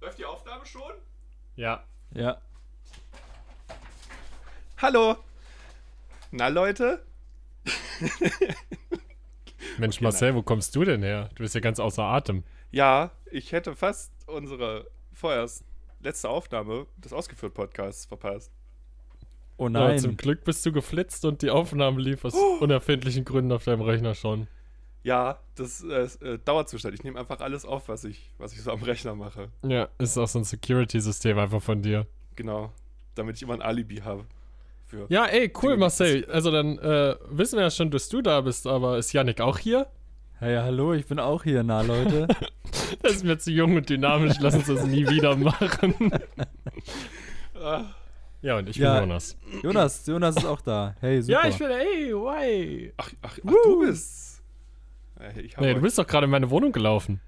Läuft die Aufnahme schon? Ja. Ja. Hallo. Na Leute? Mensch, Okay, Marcel, wo kommst du denn her? Du bist ja ganz außer Atem. Ja, ich hätte fast unsere vorerst letzte Aufnahme des Ausgeführt Podcasts verpasst. Oh Aber nein. zum Glück bist du geflitzt und die Aufnahme lief aus unerfindlichen Gründen auf deinem Rechner schon. Ja, das äh, ist, äh, Dauerzustand. Ich nehme einfach alles auf, was ich, was ich so am Rechner mache. Ja, ist auch so ein Security-System einfach von dir. Genau. Damit ich immer ein Alibi habe. Für. Ja, ey, cool, Marcel. Also dann äh, wissen wir ja schon, dass du da bist, aber ist Yannick auch hier? Hey, hallo, ich bin auch hier, na Leute. Das ist mir zu jung und dynamisch, lass uns das nie wieder machen. Ja, und ich Ja. bin Jonas. Jonas, Jonas ist auch da. Hey, super. Ja, ich bin, ey, why? ach, ach, ach du bist. Äh, Ich Nee, du bist doch gerade in meine Wohnung gelaufen.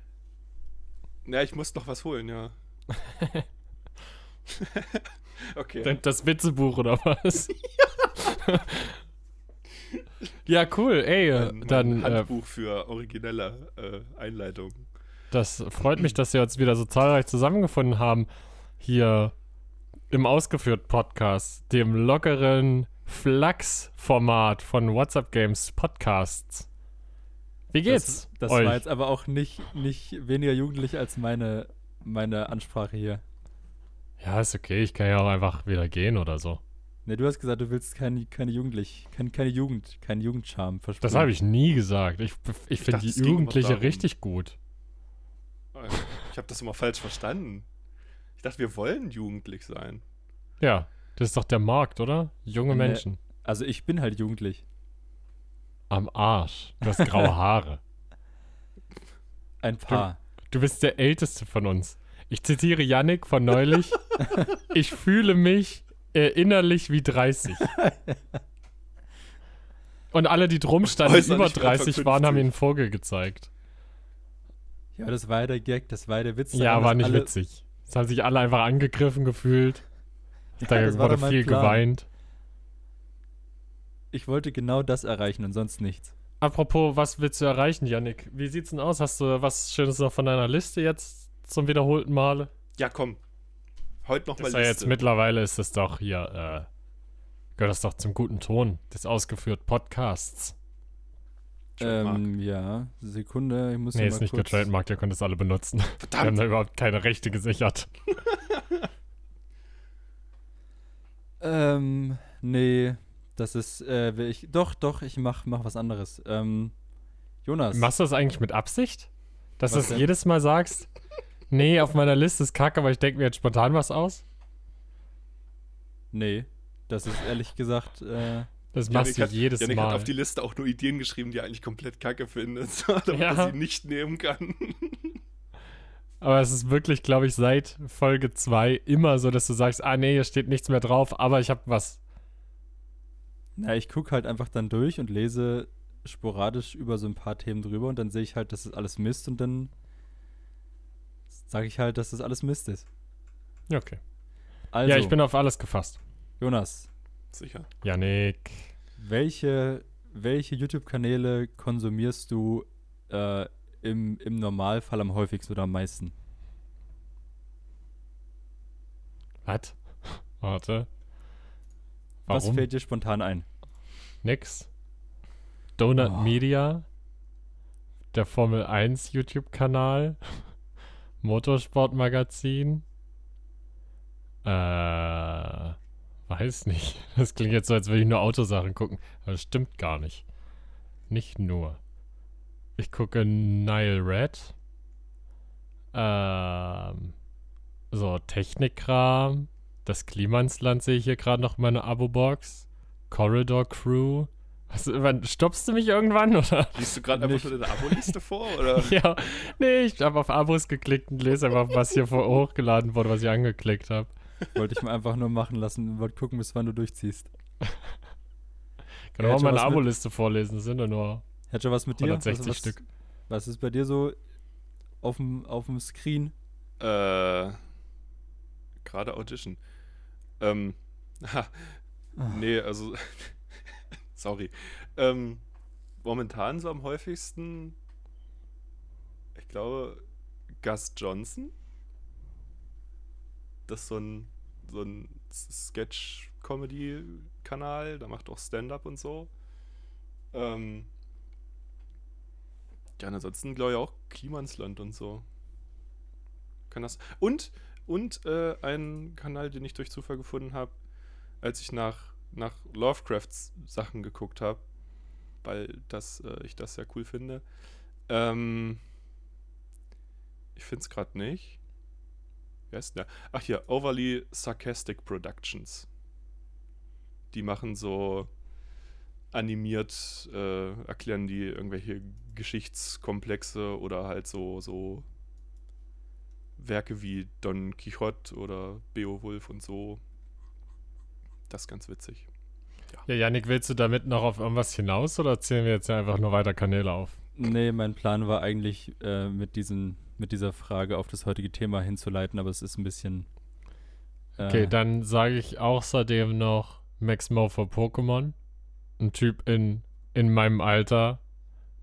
Ja, ich muss noch was holen, ja. okay. Das Witzebuch oder was? ja, cool, ey, äh, Mein, mein dann, äh, Handbuch für originelle äh, Einleitungen. das freut mich, dass wir uns wieder so zahlreich zusammengefunden haben, hier im Ausgeführt-Podcast, dem lockeren Flachs-Format von WhatsApp Games Podcasts. Wie geht's Das, das euch? war jetzt aber auch nicht, nicht weniger jugendlich als meine, meine Ansprache hier. ja, ist okay, ich kann ja auch einfach wieder gehen oder so. Ne, du hast gesagt, du willst keine, keine Jugendlich, keine, keine Jugend, keinen Jugendcharme Das versprechen. habe ich nie gesagt. Ich, ich finde die Jugendliche richtig gut. Ich habe das immer falsch verstanden. Ich dachte, wir wollen jugendlich sein. Ja, das ist doch der Markt, oder? Junge Nee. Menschen. Also ich bin halt jugendlich. Am Arsch. Du hast graue Haare. Ein paar. Du bist der Älteste von uns. Ich zitiere Yannick von neulich. ich fühle mich äh, innerlich wie 30. Und alle, die drum standen, Äußerlich über Anfang 30 waren, haben 50. ihm einen Vogel gezeigt. Ja, das war der Gag, das war der Witz. Ja, war nicht witzig. Es haben sich alle einfach angegriffen gefühlt. Ja, da wurde viel Plan. geweint. Ich wollte genau das erreichen und sonst nichts. Apropos, was willst du erreichen, Yannick? Wie sieht's denn aus? Hast du was Schönes noch von deiner Liste jetzt zum wiederholten Male? Ja, komm. Heute noch Das ist mal ja Liste. jetzt mittlerweile ist es doch hier, äh, gehört das doch zum guten Ton des ausgeführt Podcasts. Ähm, ja, Sekunde, ich muss Nee, hier ist nicht kurz... getrademarkt, ihr könnt es alle benutzen. Wir haben Verdammt. da überhaupt keine Rechte gesichert. Ähm, nee, das ist, äh, will ich, doch, doch, ich mach, mach was anderes. Ähm, Jonas. Machst du das eigentlich mit Absicht? Dass du denn? jedes Mal sagst? Nee, auf meiner Liste ist kacke, aber ich denke mir jetzt spontan was aus? Nee, das ist ehrlich gesagt, äh, Das machst Janik du jedes Janik Mal. hat auf die Liste auch nur Ideen geschrieben, die er eigentlich komplett kacke findet, damit Ja. er sie nicht nehmen kann. Aber es ist wirklich, glaube ich, seit Folge 2 immer so, dass du sagst, ah nee, hier steht nichts mehr drauf, aber ich habe was. Na, ich gucke halt einfach dann durch und lese sporadisch über so ein paar Themen drüber und dann sehe ich halt, dass das alles Mist und dann sage ich halt, dass das alles Mist ist. Ja, okay. Also, ja, ich bin auf alles gefasst. Jonas, Sicher. Janik. welche, welche YouTube-Kanäle konsumierst du äh, im, im Normalfall am häufigsten oder am meisten? Was? Warte. Was Warum? fällt dir spontan ein? Nix. Donut Oh. Media. Der Formel 1 YouTube-Kanal. Motorsportmagazin. Äh. Weiß nicht. Das klingt jetzt so, als würde ich nur Autosachen gucken. Aber das stimmt gar nicht. Nicht nur. Ich gucke Nile Red. Ähm. So, Technikkram. Das Klimansland sehe ich hier gerade noch in meiner Abo-Box. Corridor Crew. Was, wann, stoppst du mich irgendwann, oder? Liest du gerade einfach nur deine Abo-Liste vor? Oder? ja, nee, ich habe auf Abos geklickt und lese einfach, was hier vor hochgeladen wurde, was ich angeklickt habe. Wollte ich mir einfach nur machen lassen und wollte gucken, bis wann du durchziehst. Kann Ja, auch meine Abo-Liste vorlesen, das sind ja nur Hat schon was mit dir? 160 was, was, Stück. Was ist bei dir so auf dem, auf dem Screen? Äh, gerade Audition. Ähm, ha, Ah. nee, also, sorry. Ähm, momentan so am häufigsten, ich glaube, Gus Johnson. Das ist so ein, so ein Sketch-Comedy-Kanal. Da macht auch Stand-up und so. Ähm, ja, ansonsten glaube ich auch Klimansland und so. Kann das. Und, und äh, ein Kanal, den ich durch Zufall gefunden habe, als ich nach, nach Lovecrafts Sachen geguckt habe, weil das, äh, ich das sehr cool finde. Ähm, ich finde es gerade nicht. Wer ist der? Ach hier, Overly Sarcastic Productions. Die machen so animiert, äh, erklären die irgendwelche Geschichtskomplexe oder halt so, so Werke wie Don Quixote oder Beowulf und so. Das ist ganz witzig. Ja, Yannick, willst du damit noch auf irgendwas hinaus oder zählen wir jetzt einfach nur weiter Kanäle auf? Nee, mein Plan war eigentlich, äh, mit, diesen, mit dieser Frage auf das heutige Thema hinzuleiten, aber es ist ein bisschen. Äh, Okay, dann sage ich außerdem noch Max Mo for Pokémon. Ein Typ in, in meinem Alter,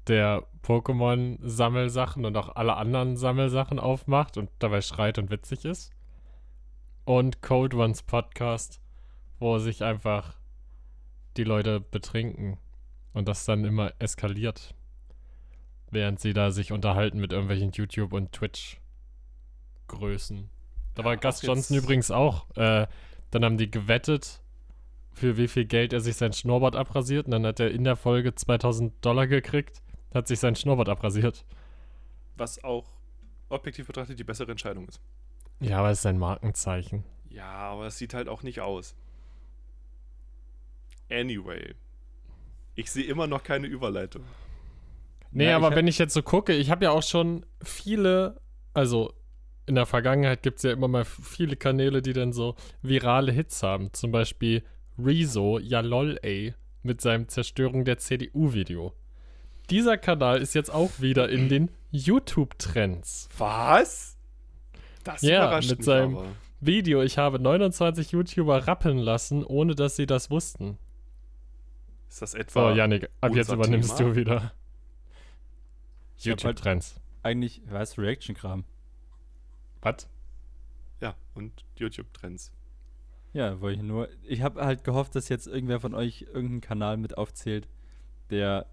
der Pokémon-Sammelsachen und auch alle anderen Sammelsachen aufmacht und dabei schreit und witzig ist. Und Cold Ones Podcast, wo sich einfach die Leute betrinken und das dann immer eskaliert. Während sie da sich unterhalten mit irgendwelchen YouTube- und Twitch-Größen. Da war Ja, Gus Johnson übrigens auch. Äh, dann haben die gewettet, für wie viel Geld er sich sein Schnurrbart abrasiert. Und dann hat er in der Folge 2000 Dollar gekriegt, hat sich sein Schnurrbart abrasiert. Was auch objektiv betrachtet die bessere Entscheidung ist. Ja, aber es ist sein Markenzeichen. Ja, aber es sieht halt auch nicht aus. Anyway. Ich sehe immer noch keine Überleitung. Nee, Ja, ich aber hab- wenn ich jetzt so gucke, ich habe ja auch schon viele, also in der Vergangenheit gibt es ja immer mal viele Kanäle, die dann so virale Hits haben. Zum Beispiel Rezo, ja lol ey, mit seinem Zerstörung der CDU-Video. Dieser Kanal ist jetzt auch wieder in den YouTube-Trends. Was? Das Ja, überrascht mit mich seinem- aber. Video, ich habe 29 YouTuber rappeln lassen, ohne dass sie das wussten. Ist das So, etwa Yannick, ab jetzt übernimmst Thema? du wieder. Halt- YouTube-Trends. eigentlich, was, Reaction-Kram. Was? Ja, und YouTube-Trends. Ja, wollte ich nur. Ich habe halt gehofft, dass jetzt irgendwer von euch irgendeinen Kanal mit aufzählt, der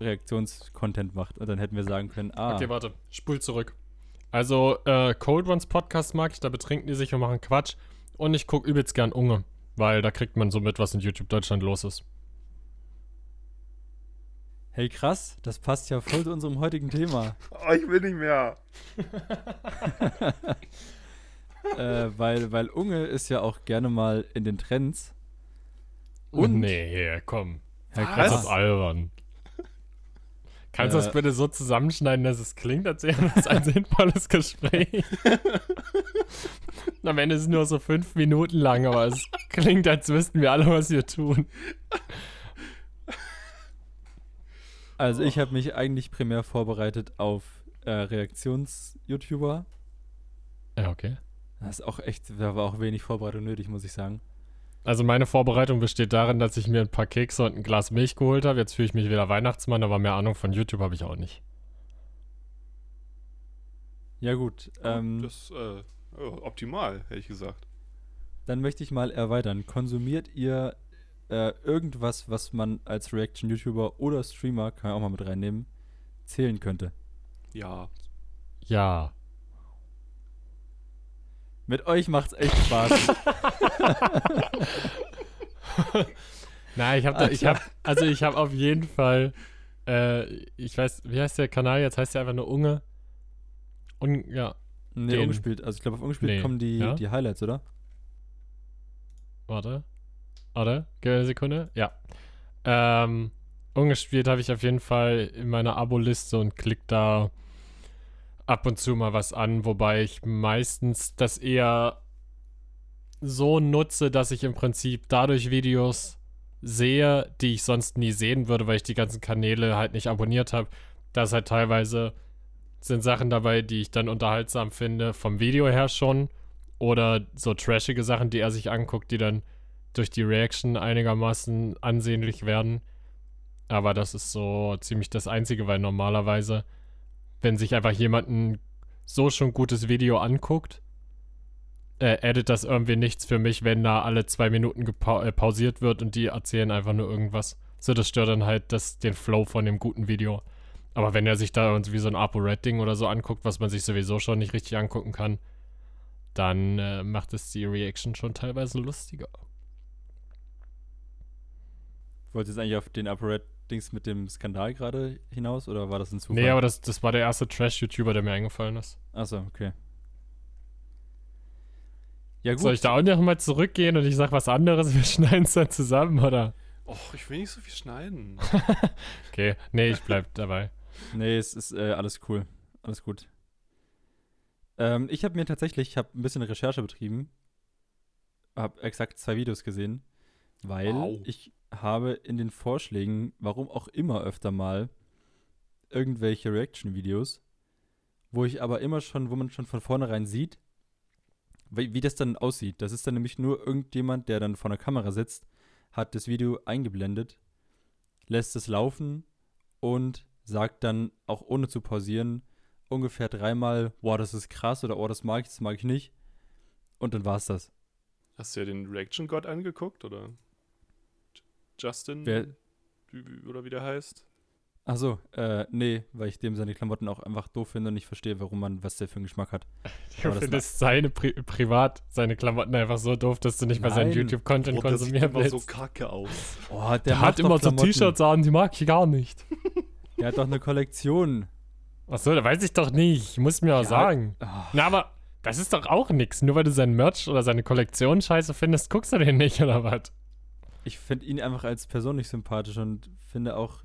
Reaktionscontent macht. Und dann hätten wir sagen können, ah, Okay, warte, spul zurück. Also, äh, Cold Ones Podcast mag ich, da betrinken die sich und machen Quatsch. Und ich gucke übelst gern Unge, weil da kriegt man so mit, was in YouTube Deutschland los ist. hey krass, das passt ja voll zu unserem heutigen Thema. Oh, ich will nicht mehr. äh, weil, weil Unge ist ja auch gerne mal in den Trends. Und? Nee, komm. Das ist albern. Kannst du Äh. das bitte so zusammenschneiden, dass es klingt, als wäre das ein sinnvolles Gespräch? Am Ende ist es nur so fünf Minuten lang, aber es klingt, als wüssten wir alle, was wir tun. Also ich habe mich eigentlich primär vorbereitet auf äh, Reaktions-YouTuber. Ja, okay. Das ist auch echt, da war auch wenig Vorbereitung nötig, muss ich sagen. Also meine Vorbereitung besteht darin, dass ich mir ein paar Kekse und ein Glas Milch geholt habe. Jetzt fühle ich mich wieder Weihnachtsmann, aber mehr Ahnung von YouTube habe ich auch nicht. Ja gut, ähm, das äh, optimal, hätte ich gesagt. dann möchte ich mal erweitern. Konsumiert ihr äh, irgendwas, was man als Reaction-YouTuber oder Streamer, kann man auch mal mit reinnehmen, zählen könnte? Ja. Ja. Mit euch macht's echt Spaß. Nein, ich habe ich habe, also ich habe auf jeden Fall, äh, ich weiß, wie heißt der Kanal jetzt? Heißt der einfach nur Unge? Un, ja, nee, Den- umgespielt. Also ich glaube, auf umgespielt Nee, kommen die, ja? die Highlights, oder? warte. Warte, gib mir eine Sekunde. Ja. Ähm, ungespielt habe ich auf jeden Fall in meiner Abo-Liste und klick da ab und zu mal was an, wobei ich meistens das eher so nutze, dass ich im Prinzip dadurch Videos sehe, die ich sonst nie sehen würde, weil ich die ganzen Kanäle halt nicht abonniert habe. Da ist halt teilweise sind Sachen dabei, die ich dann unterhaltsam finde, vom Video her schon. Oder so trashige Sachen, die er sich anguckt, die dann durch die Reaction einigermaßen ansehnlich werden. Aber das ist so ziemlich das Einzige, weil normalerweise, wenn sich einfach jemand ein so schon gutes Video anguckt, äh, addet das irgendwie nichts für mich, wenn da alle zwei Minuten äh, pausiert wird und die erzählen einfach nur irgendwas. So, das stört dann halt das, den Flow von dem guten Video. Aber wenn er sich da irgendwie so ein ApoRed-Ding oder so anguckt, was man sich sowieso schon nicht richtig angucken kann, dann äh, macht es die Reaction schon teilweise lustiger. Wolltest du jetzt eigentlich auf den ApoRed-Dings mit dem Skandal gerade hinaus oder war das ein Zufall? Nee, aber das, das war der erste Trash-YouTuber, der mir eingefallen ist. Achso, okay. Ja, gut. Soll ich da auch noch mal zurückgehen und ich sag was anderes? Wir schneiden es dann zusammen, oder? Och, ich will nicht so viel schneiden. Okay, nee, ich bleib dabei. Nee, es ist äh, alles cool. Alles gut. Ähm, ich habe mir tatsächlich, ich habe ein bisschen Recherche betrieben. Habe exakt zwei Videos gesehen, weil Wow. ich habe in den Vorschlägen, warum auch immer öfter mal, irgendwelche Reaction-Videos, wo ich aber immer schon, wo man schon von vornherein sieht, wie, wie das dann aussieht. Das ist dann nämlich nur irgendjemand, der dann vor der Kamera sitzt, hat das Video eingeblendet, lässt es laufen und sagt dann, auch ohne zu pausieren, ungefähr dreimal, wow, das ist krass oder oh, das mag ich, das mag ich nicht. Und dann war's das. Hast du ja den Reaction God angeguckt, oder? Justin? Wer- Oder wie der heißt? Achso, äh, nee, weil ich dem seine Klamotten auch einfach doof finde und nicht verstehe, warum man, was der für einen Geschmack hat. Du Aber das findest seine Pri privat, seine Klamotten einfach so doof, dass du nicht mal seinen. YouTube-Content Boah, der sieht konsumieren immer willst. so kacke aus. Oh, der, der hat immer so. T-Shirts an, die mag ich gar nicht. Der hat doch eine Kollektion. Achso, da weiß ich doch nicht. Muss mir auch Ja. sagen. Ah, Na, aber das ist doch auch nix. Nur weil du seinen Merch oder seine Kollektion scheiße findest, guckst du den nicht, oder was? ich finde ihn einfach als Person nicht sympathisch und finde auch,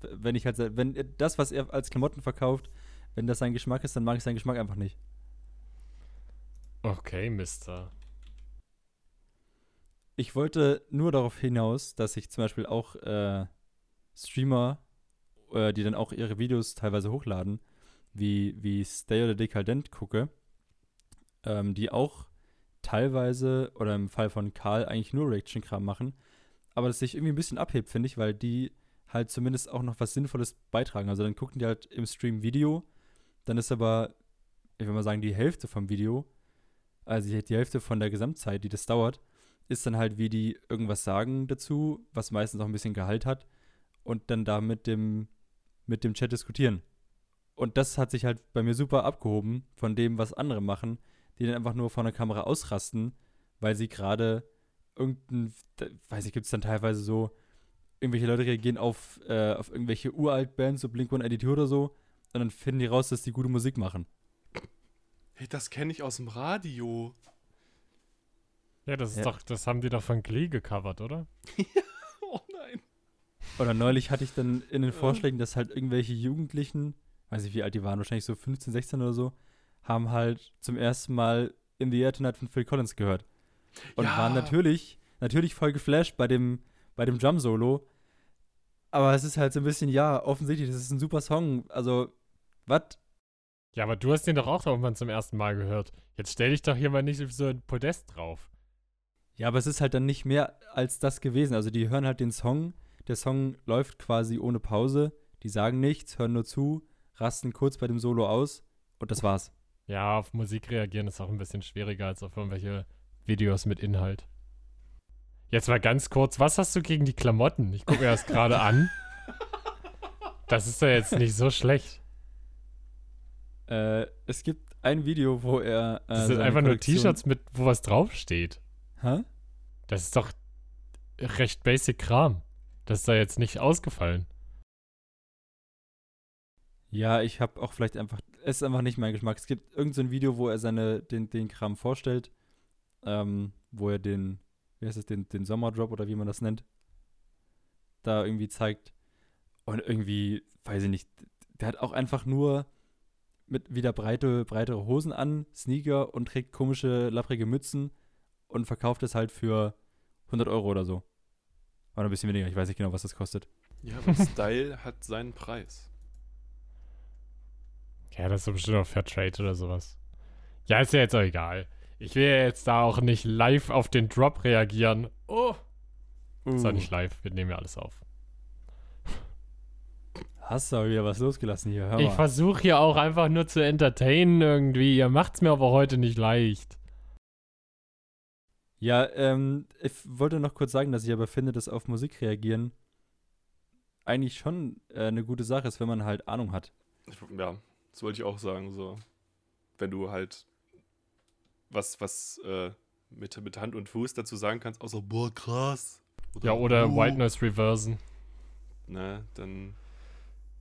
wenn ich halt, wenn das, was er als Klamotten verkauft, wenn das sein Geschmack ist, dann mag ich seinen Geschmack einfach nicht. Okay, Mister. Ich wollte nur darauf hinaus, dass ich zum Beispiel auch äh, Streamer, äh, die dann auch ihre Videos teilweise hochladen, wie, wie Stay oder Dekadent gucke, ähm, die auch teilweise, oder im Fall von Karl, eigentlich nur Reaction-Kram machen, aber das sich irgendwie ein bisschen abhebt, finde ich, weil die halt zumindest auch noch was Sinnvolles beitragen. Also dann gucken die halt im Stream Video, dann ist aber, ich will mal sagen, die Hälfte vom Video, also die die Hälfte von der Gesamtzeit, die das dauert, ist dann halt, wie die irgendwas sagen dazu, was meistens auch ein bisschen Gehalt hat und dann da mit dem, mit dem Chat diskutieren. Und das hat sich halt bei mir super abgehoben von dem, was andere machen, die dann einfach nur vor der Kamera ausrasten, weil sie gerade irgendein, weiß ich, gibt es dann teilweise so, irgendwelche Leute reagieren auf, äh, auf irgendwelche Uralt-Bands, so Blink-182 oder so, und dann finden die raus, dass die gute Musik machen. Hey, das kenne ich aus dem Radio. Ja, das ist Ja. doch, das haben die doch von Glee gecovert, oder? Oh nein. Oder neulich hatte ich dann in den Vorschlägen, dass halt irgendwelche Jugendlichen, weiß ich wie alt die waren, wahrscheinlich so 15, 16 oder so, haben halt zum ersten Mal In the Air Tonight von Phil Collins gehört. Und Ja. waren natürlich, natürlich voll geflasht bei dem, bei dem Drum-Solo. Aber es ist halt so ein bisschen, ja, offensichtlich, das ist ein super Song. Also, was? Ja, aber du hast den doch auch irgendwann zum ersten Mal gehört. Jetzt stell dich doch hier mal nicht auf so ein Podest drauf. Ja, aber es ist halt dann nicht mehr als das gewesen. Also, die hören halt den Song. Der Song läuft quasi ohne Pause. Die sagen nichts, hören nur zu, rasten kurz bei dem Solo aus und das war's. Ja, auf Musik reagieren ist auch ein bisschen schwieriger als auf irgendwelche Videos mit Inhalt. Jetzt mal ganz kurz, was hast du gegen die Klamotten? Ich gucke mir das gerade an. Das ist ja jetzt nicht so schlecht. Äh, es gibt ein Video, wo er. Äh, Das sind einfach nur Kollektion- T-Shirts mit, wo was draufsteht. Hä? Das ist doch recht basic Kram. Das ist da jetzt nicht ausgefallen. Ja, ich habe auch vielleicht einfach. Es ist einfach nicht mein Geschmack. Es gibt irgendein so Video, wo er seine, den, den Kram vorstellt. Ähm, wo er den. Wie heißt es, den, den Sommerdrop oder wie man das nennt. Da irgendwie zeigt. Und irgendwie, weiß ich nicht, der hat auch einfach nur mit wieder breite, breitere Hosen an, Sneaker und trägt komische, lapprige Mützen und verkauft es halt für 100 Euro oder so. Oder ein bisschen weniger, ich weiß nicht genau, was das kostet. Ja, aber Style hat seinen Preis. Ja, das ist so bestimmt auch Fairtrade oder sowas. Ja, ist ja jetzt auch egal. Ich will ja jetzt da auch nicht live auf den Drop reagieren. Oh, ist Uh. auch nicht live. Wir nehmen ja alles auf. Hast du aber wieder was losgelassen hier, hör Ich mal. versuche hier auch einfach nur zu entertainen irgendwie. Ihr macht's mir aber heute nicht leicht. Ja, ähm, ich wollte noch kurz sagen, dass ich aber finde, dass auf Musik reagieren eigentlich schon äh, eine gute Sache ist, wenn man halt Ahnung hat. Ich, ja, das wollte ich auch sagen. So, wenn du halt was, was äh, mit, mit Hand und Fuß dazu sagen kannst, außer boah, krass. ja, oder uh, White Noise Reversen. Ne, dann.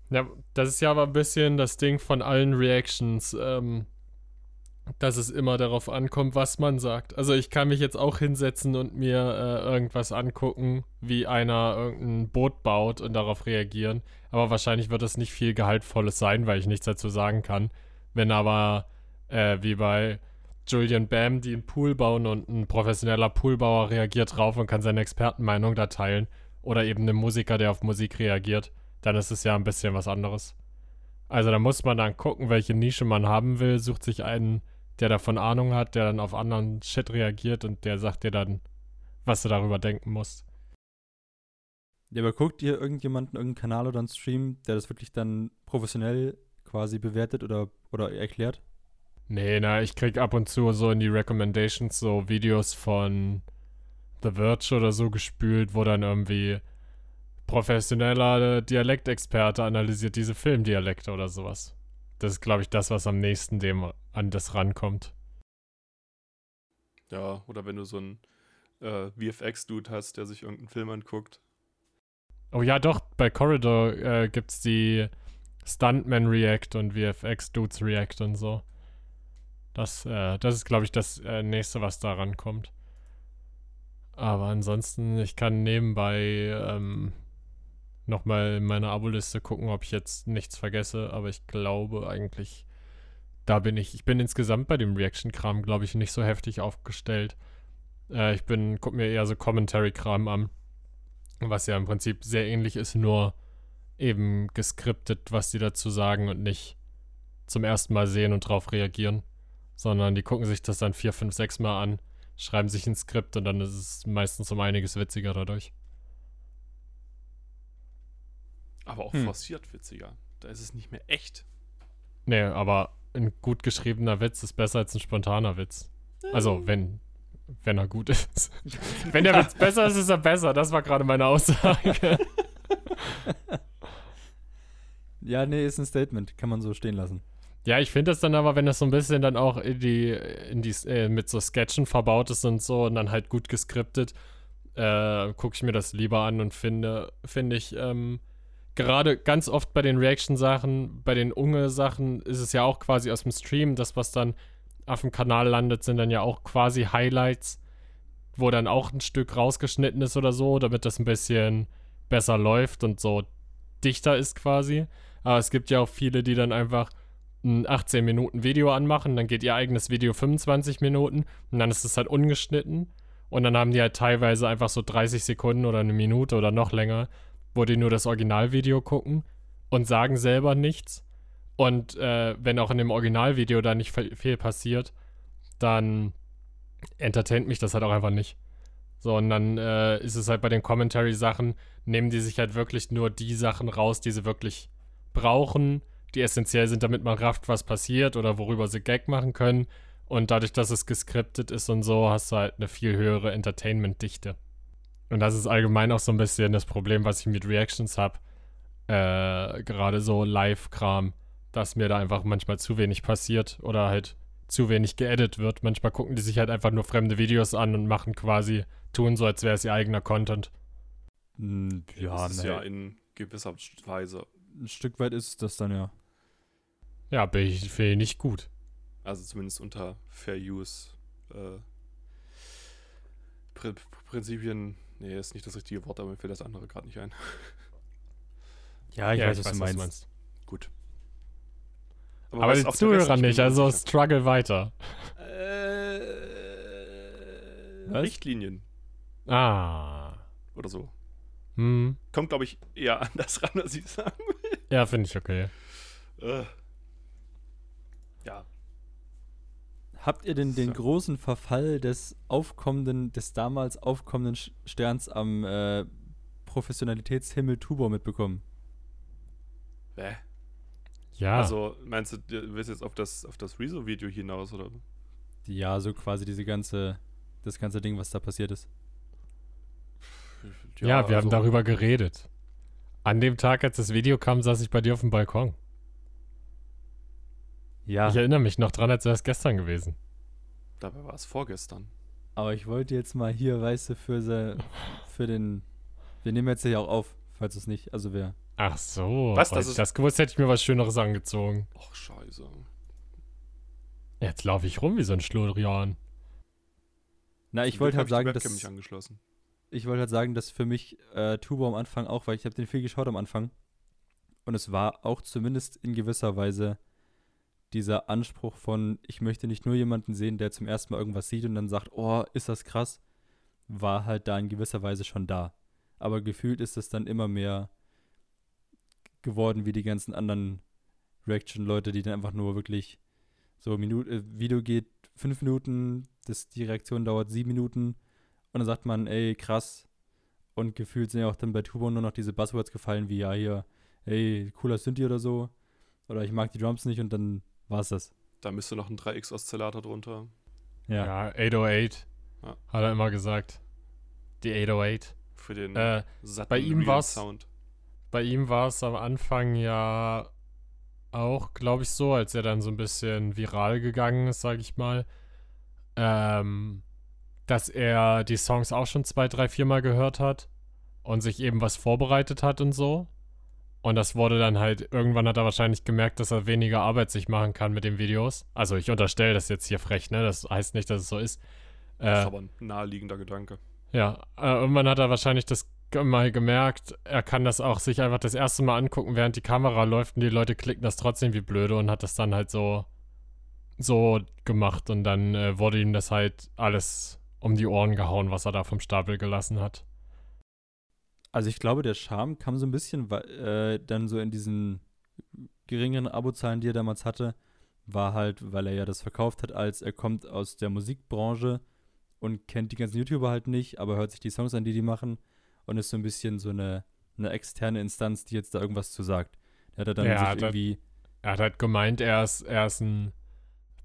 Ja, das ist ja aber ein bisschen das Ding von allen Reactions, ähm, dass es immer darauf ankommt, was man sagt. Also ich kann mich jetzt auch hinsetzen und mir äh, irgendwas angucken, wie einer irgendein Boot baut und darauf reagieren. Aber wahrscheinlich wird es nicht viel Gehaltvolles sein, weil ich nichts dazu sagen kann. Wenn aber, äh, wie bei Julian Bam, die einen Pool bauen und ein professioneller Poolbauer reagiert drauf und kann seine Expertenmeinung da teilen. Oder eben ein Musiker, der auf Musik reagiert, dann ist es ja ein bisschen was anderes. Also da muss man dann gucken, welche Nische man haben will, sucht sich einen der davon Ahnung hat, der dann auf anderen Shit reagiert und der sagt dir dann, was du darüber denken musst. Ja, aber guckt ihr irgendjemanden, irgendeinen Kanal oder einen Stream, der das wirklich dann professionell quasi bewertet oder, oder erklärt? Nee, na, ich krieg ab und zu so in die Recommendations so Videos von The Verge oder so gespült, wo dann irgendwie professioneller Dialektexperte analysiert diese Filmdialekte oder sowas. Das ist, glaube ich, das, was am nächsten dem an das rankommt. Ja, oder wenn du so einen äh, VFX-Dude hast, der sich irgendeinen Film anguckt. Oh ja, doch, bei Corridor äh, gibt's die Stuntman React und VFX Dudes React und so. Das, äh, das ist, glaube ich, das äh, nächste, was da rankommt. Aber ansonsten, ich kann nebenbei ähm, nochmal in meiner Aboliste gucken, ob ich jetzt nichts vergesse, aber ich glaube eigentlich, da bin ich. Ich bin insgesamt bei dem Reaction-Kram, glaube ich, nicht so heftig aufgestellt. Äh, ich bin, guck mir eher so Commentary-Kram an, was ja im Prinzip sehr ähnlich ist, nur eben geskriptet, was die dazu sagen und nicht zum ersten Mal sehen und drauf reagieren, sondern die gucken sich das dann vier, fünf, sechs Mal an, schreiben sich ein Skript und dann ist es meistens um einiges witziger dadurch. Aber auch hm. forciert witziger. Da ist es nicht mehr echt. Nee, aber ein gut geschriebener Witz ist besser als ein spontaner Witz. Also, wenn, wenn er gut ist. wenn der Witz besser ist, ist er besser. Das war gerade meine Aussage. ja, nee, ist ein Statement. Kann man so stehen lassen. Ja, ich finde das dann aber, wenn das so ein bisschen dann auch in die, in die äh, mit so Sketchen verbaut ist und so und dann halt gut geskriptet, äh, gucke ich mir das lieber an und finde, finde ich, ähm, gerade ganz oft bei den Reaction-Sachen, bei den Unge-Sachen ist es ja auch quasi aus dem Stream, das, was dann auf dem Kanal landet, sind dann ja auch quasi Highlights, wo dann auch ein Stück rausgeschnitten ist oder so, damit das ein bisschen besser läuft und so dichter ist quasi. Aber es gibt ja auch viele, die dann einfach ein 18 Minuten Video anmachen, dann geht ihr eigenes Video 25 Minuten und dann ist es halt ungeschnitten und dann haben die halt teilweise einfach so 30 Sekunden oder eine Minute oder noch länger, wo die nur das Originalvideo gucken und sagen selber nichts. Und äh, wenn auch in dem Originalvideo da nicht viel passiert, dann entertaint mich das halt auch einfach nicht. So, und dann äh, ist es halt bei den Commentary-Sachen, nehmen die sich halt wirklich nur die Sachen raus, die sie wirklich brauchen, die essentiell sind, damit man rafft, was passiert oder worüber sie Gag machen können. Und dadurch, dass es geskriptet ist und so, hast du halt eine viel höhere Entertainment-Dichte. Und das ist allgemein auch so ein bisschen das Problem, was ich mit Reactions habe. Äh, gerade so Live-Kram, dass mir da einfach manchmal zu wenig passiert oder halt zu wenig geedit wird. Manchmal gucken die sich halt einfach nur fremde Videos an und machen quasi, tun so, als wäre es ihr eigener Content. Hm, ja, das ist nee. ja in gewisser Weise. Ein Stück weit ist das dann ja. Ja, bin ich, finde ich nicht gut. Also zumindest unter Fair Use äh, Prinzipien Nee, ist nicht das richtige Wort, aber mir fällt das andere gerade nicht ein. Ja, ich ja, weiß, ich was, weiß, du, meinst. meinst. Gut. Aber, aber die Zuhörer nicht, also struggle weiter. Äh, Richtlinien. Ah. Oder so. Hm. Kommt, glaube ich, eher anders ran, als ich sagen will. Ja, finde ich okay. Äh. Ja. Habt ihr denn den so. großen Verfall des aufkommenden, des damals aufkommenden Sterns am äh, Professionalitätshimmel Tubor mitbekommen? Hä? Ja. Also, meinst du, du willst jetzt auf das, auf das Rezo-Video hinaus, oder? Ja, so quasi diese ganze das ganze Ding, was da passiert ist. Ja, wir haben also- darüber geredet. An dem Tag, als das Video kam, saß ich bei dir auf dem Balkon. Ja, Ich erinnere mich noch dran, als wäre es gestern gewesen. Dabei war es vorgestern. aber ich wollte jetzt mal hier, weißt du, für, se, für den. Wir nehmen jetzt ja auch auf, falls es nicht. Also wer. Ach so. Was, Hätte das ich ist- das gewusst, hätte ich mir was Schöneres angezogen. Och, scheiße. Jetzt laufe ich rum wie so ein Schludrian. Na, ich wollte halt sagen, dass. ich wollte halt sagen, dass für mich äh, Turbo am Anfang auch, weil ich habe den viel geschaut am Anfang. Und es war auch zumindest in gewisser Weise dieser Anspruch von, ich möchte nicht nur jemanden sehen, der zum ersten Mal irgendwas sieht und dann sagt, oh, ist das krass, war halt da in gewisser Weise schon da. Aber gefühlt ist es dann immer mehr geworden wie die ganzen anderen Reaction-Leute, die dann einfach nur wirklich so Minute, äh, Video geht fünf Minuten, das, die Reaktion dauert sieben Minuten und dann sagt man, ey, krass. Und gefühlt sind ja auch dann bei Tubo nur noch diese Buzzwords gefallen, wie ja hier, ey, cooler Synthi oder so. Oder ich mag die Drums nicht und dann war's das. Da müsste noch ein 3x-Oszillator drunter. Ja. Ja, 808. Ja. Hat er immer gesagt. Die 808. Für den Äh, satten bei ihm war's- Sound. bei ihm war es am Anfang ja auch, glaube ich, so, als er dann so ein bisschen viral gegangen ist, sage ich mal, ähm, dass er die Songs auch schon zwei, drei, viermal gehört hat und sich eben was vorbereitet hat und so. Und das wurde dann halt, irgendwann hat er wahrscheinlich gemerkt, dass er weniger Arbeit sich machen kann mit den Videos. Also ich unterstelle das jetzt hier frech, ne? Das heißt nicht, dass es so ist. Das ist Äh, aber ein naheliegender Gedanke. ja, äh, irgendwann hat er wahrscheinlich das mal gemerkt, er kann das auch sich einfach das erste Mal angucken, während die Kamera läuft und die Leute klicken das trotzdem wie blöde und hat das dann halt so so gemacht und dann äh, wurde ihm das halt alles um die Ohren gehauen, was er da vom Stapel gelassen hat. Also ich glaube, der Charme kam so ein bisschen äh, dann so in diesen geringeren Abozahlen, die er damals hatte, war halt, weil er ja das verkauft hat, als er kommt aus der Musikbranche und kennt die ganzen YouTuber halt nicht, aber hört sich die Songs an, die die machen und ist so ein bisschen so eine, eine externe Instanz, die jetzt da irgendwas zu sagt. Der hat er dann Ja, sich da- irgendwie, Er hat halt gemeint, er ist, er ist ein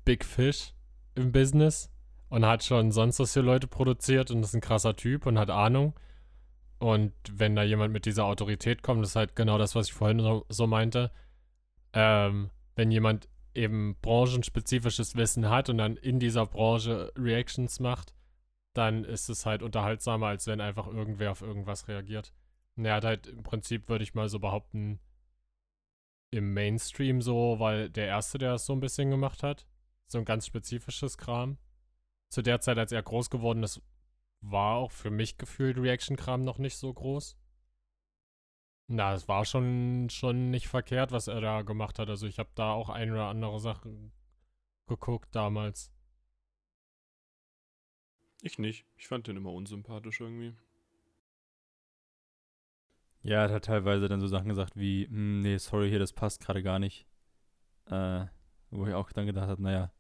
Big Fish im Business und hat schon sonst was für Leute produziert und ist ein krasser Typ und hat Ahnung. Und wenn da jemand mit dieser Autorität kommt, das ist halt genau das, was ich vorhin so, so meinte. Ähm, wenn jemand eben branchenspezifisches Wissen hat und dann in dieser Branche Reactions macht, dann ist es halt unterhaltsamer, als wenn einfach irgendwer auf irgendwas reagiert. Und er hat halt im Prinzip, würde ich mal so behaupten, im Mainstream so, weil der Erste, der das so ein bisschen gemacht hat. So ein ganz spezifisches Kram. Zu der Zeit, als er groß geworden ist, war auch für mich gefühlt Reaction-Kram noch nicht so groß. Na, es war schon, schon nicht verkehrt, was er da gemacht hat. Also ich habe da auch ein oder andere Sachen geguckt damals. Ich nicht. Ich fand den immer unsympathisch irgendwie. ja, er hat teilweise dann so Sachen gesagt wie, "Hm, nee, sorry, hier, das passt gerade gar nicht. Äh, wo ich auch dann gedacht habe, naja,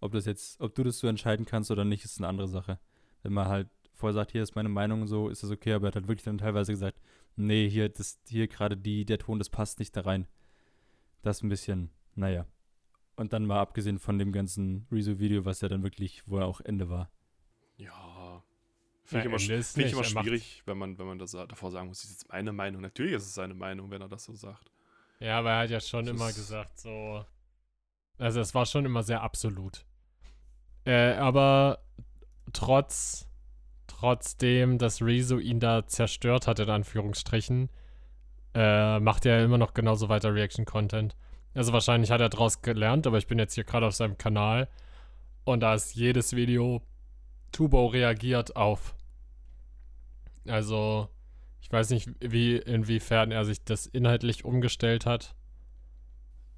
ob das jetzt, ob du das so entscheiden kannst oder nicht, ist eine andere Sache. Wenn man halt vorher sagt, hier ist meine Meinung so, ist das okay, aber er hat halt wirklich dann teilweise gesagt, nee, hier, das, hier gerade die, der Ton, das passt nicht da rein. Das ist ein bisschen, naja. Und dann mal abgesehen von dem ganzen Rezo-Video, was ja dann wirklich, wo er auch Ende war. Ja. Finde ich immer, find ich nicht, immer er schwierig, wenn man, wenn man das davor sagen muss, das ist jetzt meine Meinung. Natürlich ist es seine Meinung, wenn er das so sagt. Ja, aber er hat ja schon Das immer gesagt, so. Also, es war schon immer sehr absolut. Äh, aber trotz, trotzdem, dass Rezo ihn da zerstört hat, in Anführungsstrichen, äh, macht er immer noch genauso weiter Reaction-Content. Also, wahrscheinlich hat er daraus gelernt, aber ich bin jetzt hier gerade auf seinem Kanal und da ist jedes Video Tubo reagiert auf. Also, ich weiß nicht, wie, inwiefern er sich das inhaltlich umgestellt hat.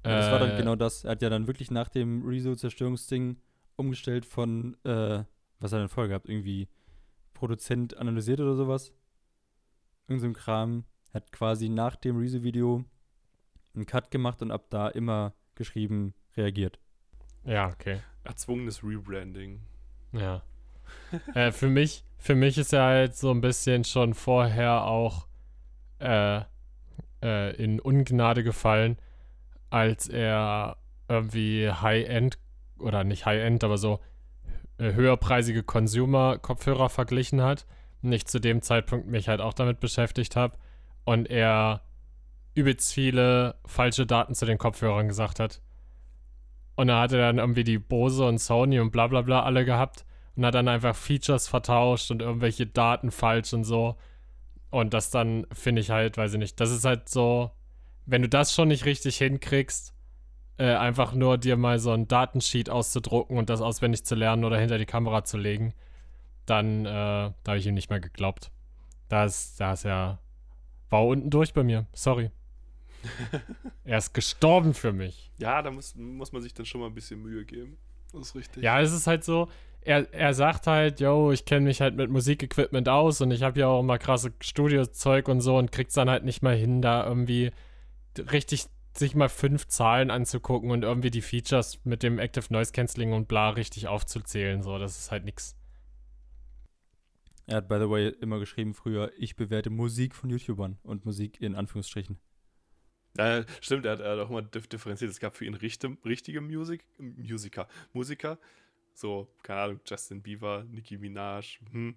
Ja, das war dann Äh, genau das. Er hat ja dann wirklich nach dem Rezo-Zerstörungsding umgestellt von, äh, was hat er denn vorher gehabt? Irgendwie Produzent analysiert oder sowas. Irgend so ein Kram. Hat quasi nach dem Rezo-Video einen Cut gemacht und ab da immer geschrieben, reagiert. Ja, okay. Erzwungenes Rebranding. Ja. äh, für mich, für mich ist er halt so ein bisschen schon vorher auch äh, äh, in Ungnade gefallen, als er irgendwie High-End oder nicht High-End, aber so höherpreisige Consumer-Kopfhörer verglichen hat. Und ich zu dem Zeitpunkt mich halt auch damit beschäftigt habe. Und er übelst viele falsche Daten zu den Kopfhörern gesagt hat. Und da hat er dann irgendwie die Bose und Sony und bla bla bla alle gehabt und hat dann einfach Features vertauscht und irgendwelche Daten falsch und so. Und das dann finde ich halt, weiß ich nicht, das ist halt so, wenn du das schon nicht richtig hinkriegst, äh, einfach nur dir mal so ein Datensheet auszudrucken und das auswendig zu lernen oder hinter die Kamera zu legen, dann, äh, da habe ich ihm nicht mehr geglaubt. Da ist, ja, war unten durch bei mir, sorry. er ist gestorben für mich. Ja, da muss, muss man sich dann schon mal ein bisschen Mühe geben. Das ist richtig. Ja, es ist halt so, er, er sagt halt, yo, ich kenne mich halt mit Musikequipment aus und ich habe ja auch immer krasse Studiozeug und so und kriegt's dann halt nicht mal hin, da irgendwie richtig sich mal fünf Zahlen anzugucken und irgendwie die Features mit dem Active Noise Cancelling und bla richtig aufzuzählen. So, das ist halt nix. Er hat, by the way, immer geschrieben früher, ich bewerte Musik von YouTubern und Musik in Anführungsstrichen. Ja, stimmt, er hat, er hat auch mal differenziert. Es gab für ihn richte, richtige Musik, Musiker, Musiker, so, keine Ahnung, Justin Bieber, Nicki Minaj, hm.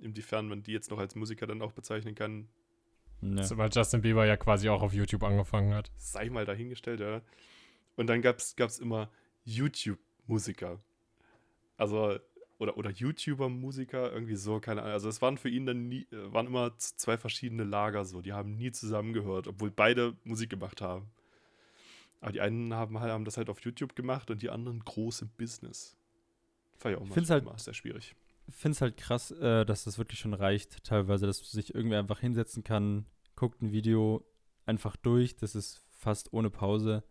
Inwiefern man die jetzt noch als Musiker dann auch bezeichnen kann. Ne. So, weil Justin Bieber ja quasi auch auf YouTube angefangen hat. Sei mal dahingestellt, ja. Und dann gab es immer YouTube-Musiker. Also, oder, oder YouTuber-Musiker, irgendwie so, keine Ahnung. Also es waren für ihn dann nie, äh, waren immer zwei verschiedene Lager so. Die haben nie zusammengehört, obwohl beide Musik gemacht haben. Aber die einen haben, haben das halt auf YouTube gemacht und die anderen groß im Business. War ja auch mal, halt, sehr schwierig. Finde es halt krass, äh, dass das wirklich schon reicht, teilweise, dass sich irgendwer einfach hinsetzen kann, guckt ein Video einfach durch, das ist fast ohne Pause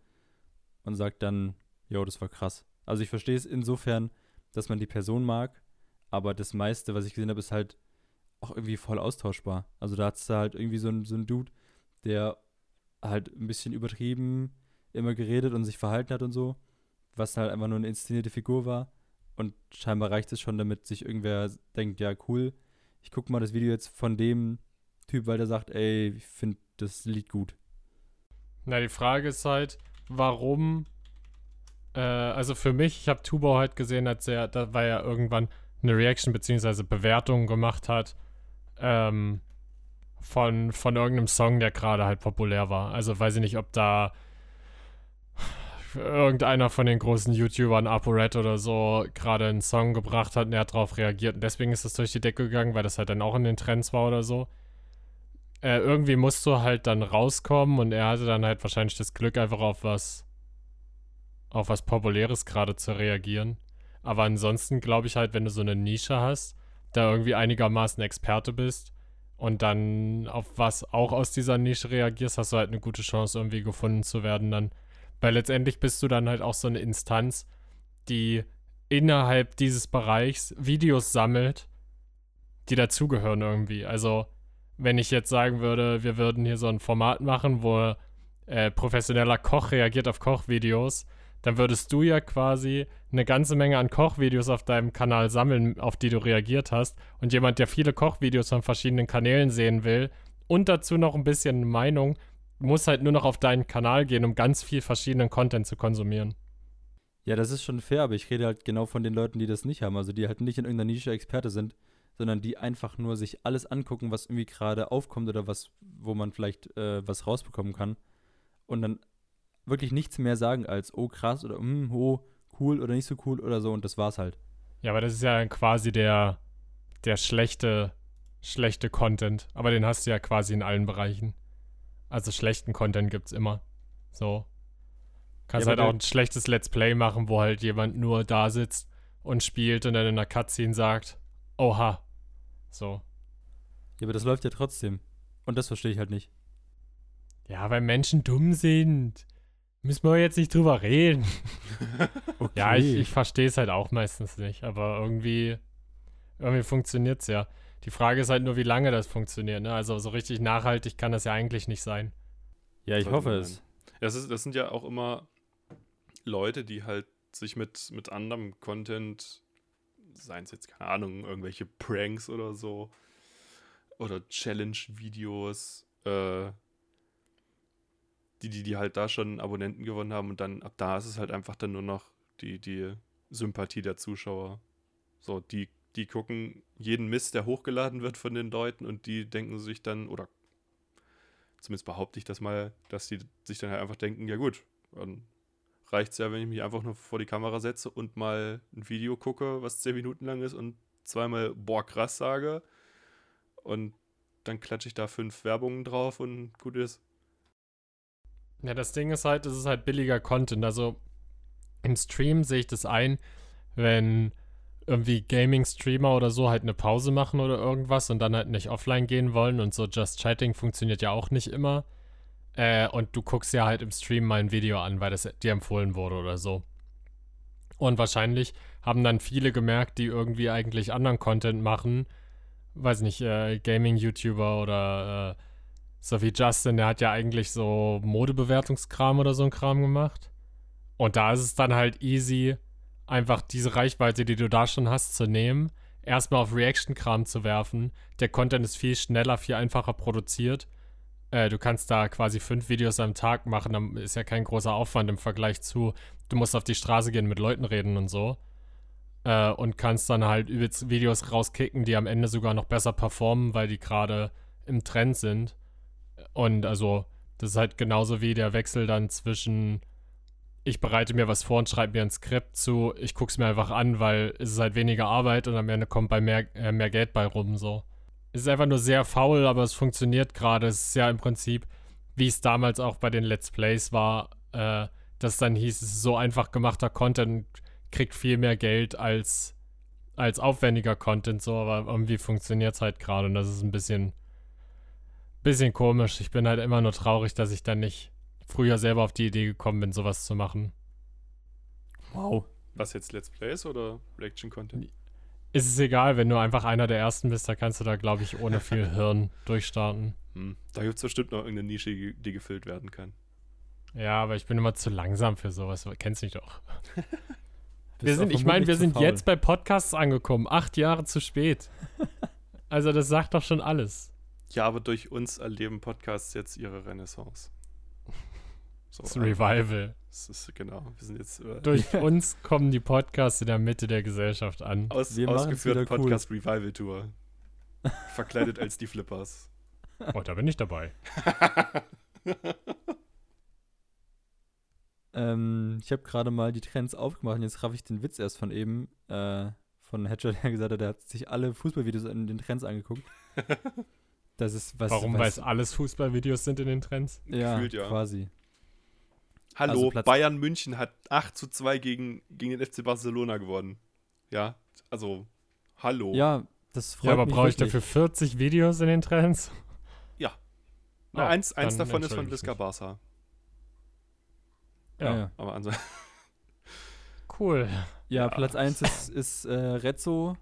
und sagt dann, jo, das war krass. Also ich verstehe es insofern, dass man die Person mag, aber das meiste, was ich gesehen habe, ist halt auch irgendwie voll austauschbar. Also da hat es halt irgendwie so ein, so ein Dude, der halt ein bisschen übertrieben immer geredet und sich verhalten hat und so, was halt einfach nur eine inszenierte Figur war. Und scheinbar reicht es schon, damit sich irgendwer denkt, ja, cool, ich gucke mal das Video jetzt von dem Typ, weil der sagt, ey, ich finde das Lied gut. Na, die Frage ist halt, warum, äh, also für mich, ich habe Tubau halt gesehen, als er, da war er irgendwann eine Reaction bzw. Bewertung gemacht hat, ähm, von, von irgendeinem Song, der gerade halt populär war. Also weiß ich nicht, ob da irgendeiner von den großen YouTubern, ApoRed oder so, gerade einen Song gebracht hat und er hat darauf reagiert. Und deswegen ist das durch die Decke gegangen, weil das halt dann auch in den Trends war oder so. Äh, irgendwie musst du halt dann rauskommen und er hatte dann halt wahrscheinlich das Glück, einfach auf was, auf was Populäres gerade zu reagieren. Aber ansonsten glaube ich halt, wenn du so eine Nische hast, da irgendwie einigermaßen Experte bist und dann auf was auch aus dieser Nische reagierst, hast du halt eine gute Chance, irgendwie gefunden zu werden dann weil letztendlich bist du dann halt auch so eine Instanz, die innerhalb dieses Bereichs Videos sammelt, die dazugehören irgendwie. Also, wenn ich jetzt sagen würde, wir würden hier so ein Format machen, wo äh, professioneller Koch reagiert auf Kochvideos, dann würdest du ja quasi eine ganze Menge an Kochvideos auf deinem Kanal sammeln, auf die du reagiert hast. Und jemand, der viele Kochvideos von verschiedenen Kanälen sehen will und dazu noch ein bisschen Meinung, musst halt nur noch auf deinen Kanal gehen, um ganz viel verschiedenen Content zu konsumieren. Ja, das ist schon fair, aber ich rede halt genau von den Leuten, die das nicht haben. Also die halt nicht in irgendeiner Nische Experte sind, sondern die einfach nur sich alles angucken, was irgendwie gerade aufkommt oder was, wo man vielleicht äh, was rausbekommen kann. Und dann wirklich nichts mehr sagen als, oh krass oder mm, oh, cool oder nicht so cool oder so und das war's halt. Ja, aber das ist ja quasi der, der schlechte, schlechte Content. Aber den hast du ja quasi in allen Bereichen. Also schlechten Content gibt's immer. So. Kannst ja, halt auch ein schlechtes Let's Play machen, wo halt jemand nur da sitzt und spielt und dann in einer Cutscene sagt, oha. So. Ja, aber das läuft ja trotzdem. Und das verstehe ich halt nicht. Ja, weil Menschen dumm sind. Müssen wir jetzt nicht drüber reden. okay. Ja, ich, ich verstehe es halt auch meistens nicht, aber irgendwie, irgendwie funktioniert es ja. Die Frage ist halt nur, wie lange das funktioniert. Ne? Also so richtig nachhaltig kann das ja eigentlich nicht sein. Ja, ich hoffe es. Das, ist, das sind ja auch immer Leute, die halt sich mit, mit anderem Content, seien es jetzt, keine Ahnung, irgendwelche Pranks oder so, oder Challenge-Videos, äh, die, die, die halt da schon Abonnenten gewonnen haben und dann ab da ist es halt einfach dann nur noch die, die Sympathie der Zuschauer So, die, die gucken jeden Mist, der hochgeladen wird von den Leuten und die denken sich dann, oder zumindest behaupte ich das mal, dass die sich dann halt einfach denken, ja gut, dann reicht es ja, wenn ich mich einfach nur vor die Kamera setze und mal ein Video gucke, was 10 Minuten lang ist und zweimal boah krass sage und dann klatsche ich da fünf Werbungen drauf und gut ist. Ja, das Ding ist halt, es ist halt billiger Content. Also im Stream sehe ich das ein, wenn irgendwie Gaming-Streamer oder so halt eine Pause machen oder irgendwas und dann halt nicht offline gehen wollen und so Just Chatting funktioniert ja auch nicht immer. Äh, und du guckst ja halt im Stream mal ein Video an, weil das dir empfohlen wurde oder so. Und wahrscheinlich haben dann viele gemerkt, die irgendwie eigentlich anderen Content machen, weiß nicht, äh, Gaming-YouTuber oder äh, so wie Justin, der hat ja eigentlich so Modebewertungskram oder so ein Kram gemacht. Und da ist es dann halt easy, einfach diese Reichweite, die du da schon hast, zu nehmen, erstmal auf Reaction-Kram zu werfen. Der Content ist viel schneller, viel einfacher produziert. Äh, du kannst da quasi fünf Videos am Tag machen, dann ist ja kein großer Aufwand im Vergleich zu, du musst auf die Straße gehen, mit Leuten reden und so. Äh, und kannst dann halt Videos rauskicken, die am Ende sogar noch besser performen, weil die gerade im Trend sind. Und also, das ist halt genauso wie der Wechsel dann zwischen ich bereite mir was vor und schreibe mir ein Skript zu, ich gucke es mir einfach an, weil es ist halt weniger Arbeit und am Ende kommt bei mehr, äh, mehr Geld bei rum, so. Es ist einfach nur sehr faul, aber es funktioniert gerade. Es ist ja im Prinzip, wie es damals auch bei den Let's Plays war, äh, dass dann hieß, es ist so einfach gemachter Content, kriegt viel mehr Geld als, als aufwendiger Content, so, aber irgendwie funktioniert es halt gerade und das ist ein bisschen, bisschen komisch. Ich bin halt immer nur traurig, dass ich dann nicht früher selber auf die Idee gekommen bin, sowas zu machen. Wow. Was jetzt Let's Plays oder Reaction Content? Ist es egal, wenn du einfach einer der ersten bist, da kannst du da, glaube ich, ohne viel Hirn durchstarten. Hm. Da gibt es bestimmt noch irgendeine Nische, die gefüllt werden kann. Ja, aber ich bin immer zu langsam für sowas. Du kennst mich doch. wir sind, ich meine, wir sind faul. jetzt bei Podcasts angekommen. Acht Jahre zu spät. also, das sagt doch schon alles. Ja, aber durch uns erleben Podcasts jetzt ihre Renaissance. So, das Revival. Das ist, genau, wir sind jetzt. Äh, Durch uns kommen die Podcasts in der Mitte der Gesellschaft an. Aus, wir ausgeführt Podcast cool. Revival Tour. Verkleidet als die Flippers. Oh, da bin ich dabei. ähm, ich habe gerade mal die Trends aufgemacht und jetzt raff ich den Witz erst von eben. Äh, von Hedger, der gesagt hat, der hat sich alle Fußballvideos in den Trends angeguckt. Das ist was. Warum? Weil es alles Fußballvideos sind in den Trends? Ja, Gefühlt, ja. quasi. Hallo, also Bayern München hat 8 zu 2 gegen, gegen den FC Barcelona gewonnen. Ja, also, hallo. Ja, das freut ja, aber mich brauche ich dafür 40 Videos in den Trends? Ja. Na, oh, eins eins davon ist von Visca Barca. Ja, ja, aber ansonsten. cool. Ja, ja, Platz 1 ist, ist äh, Rezzo.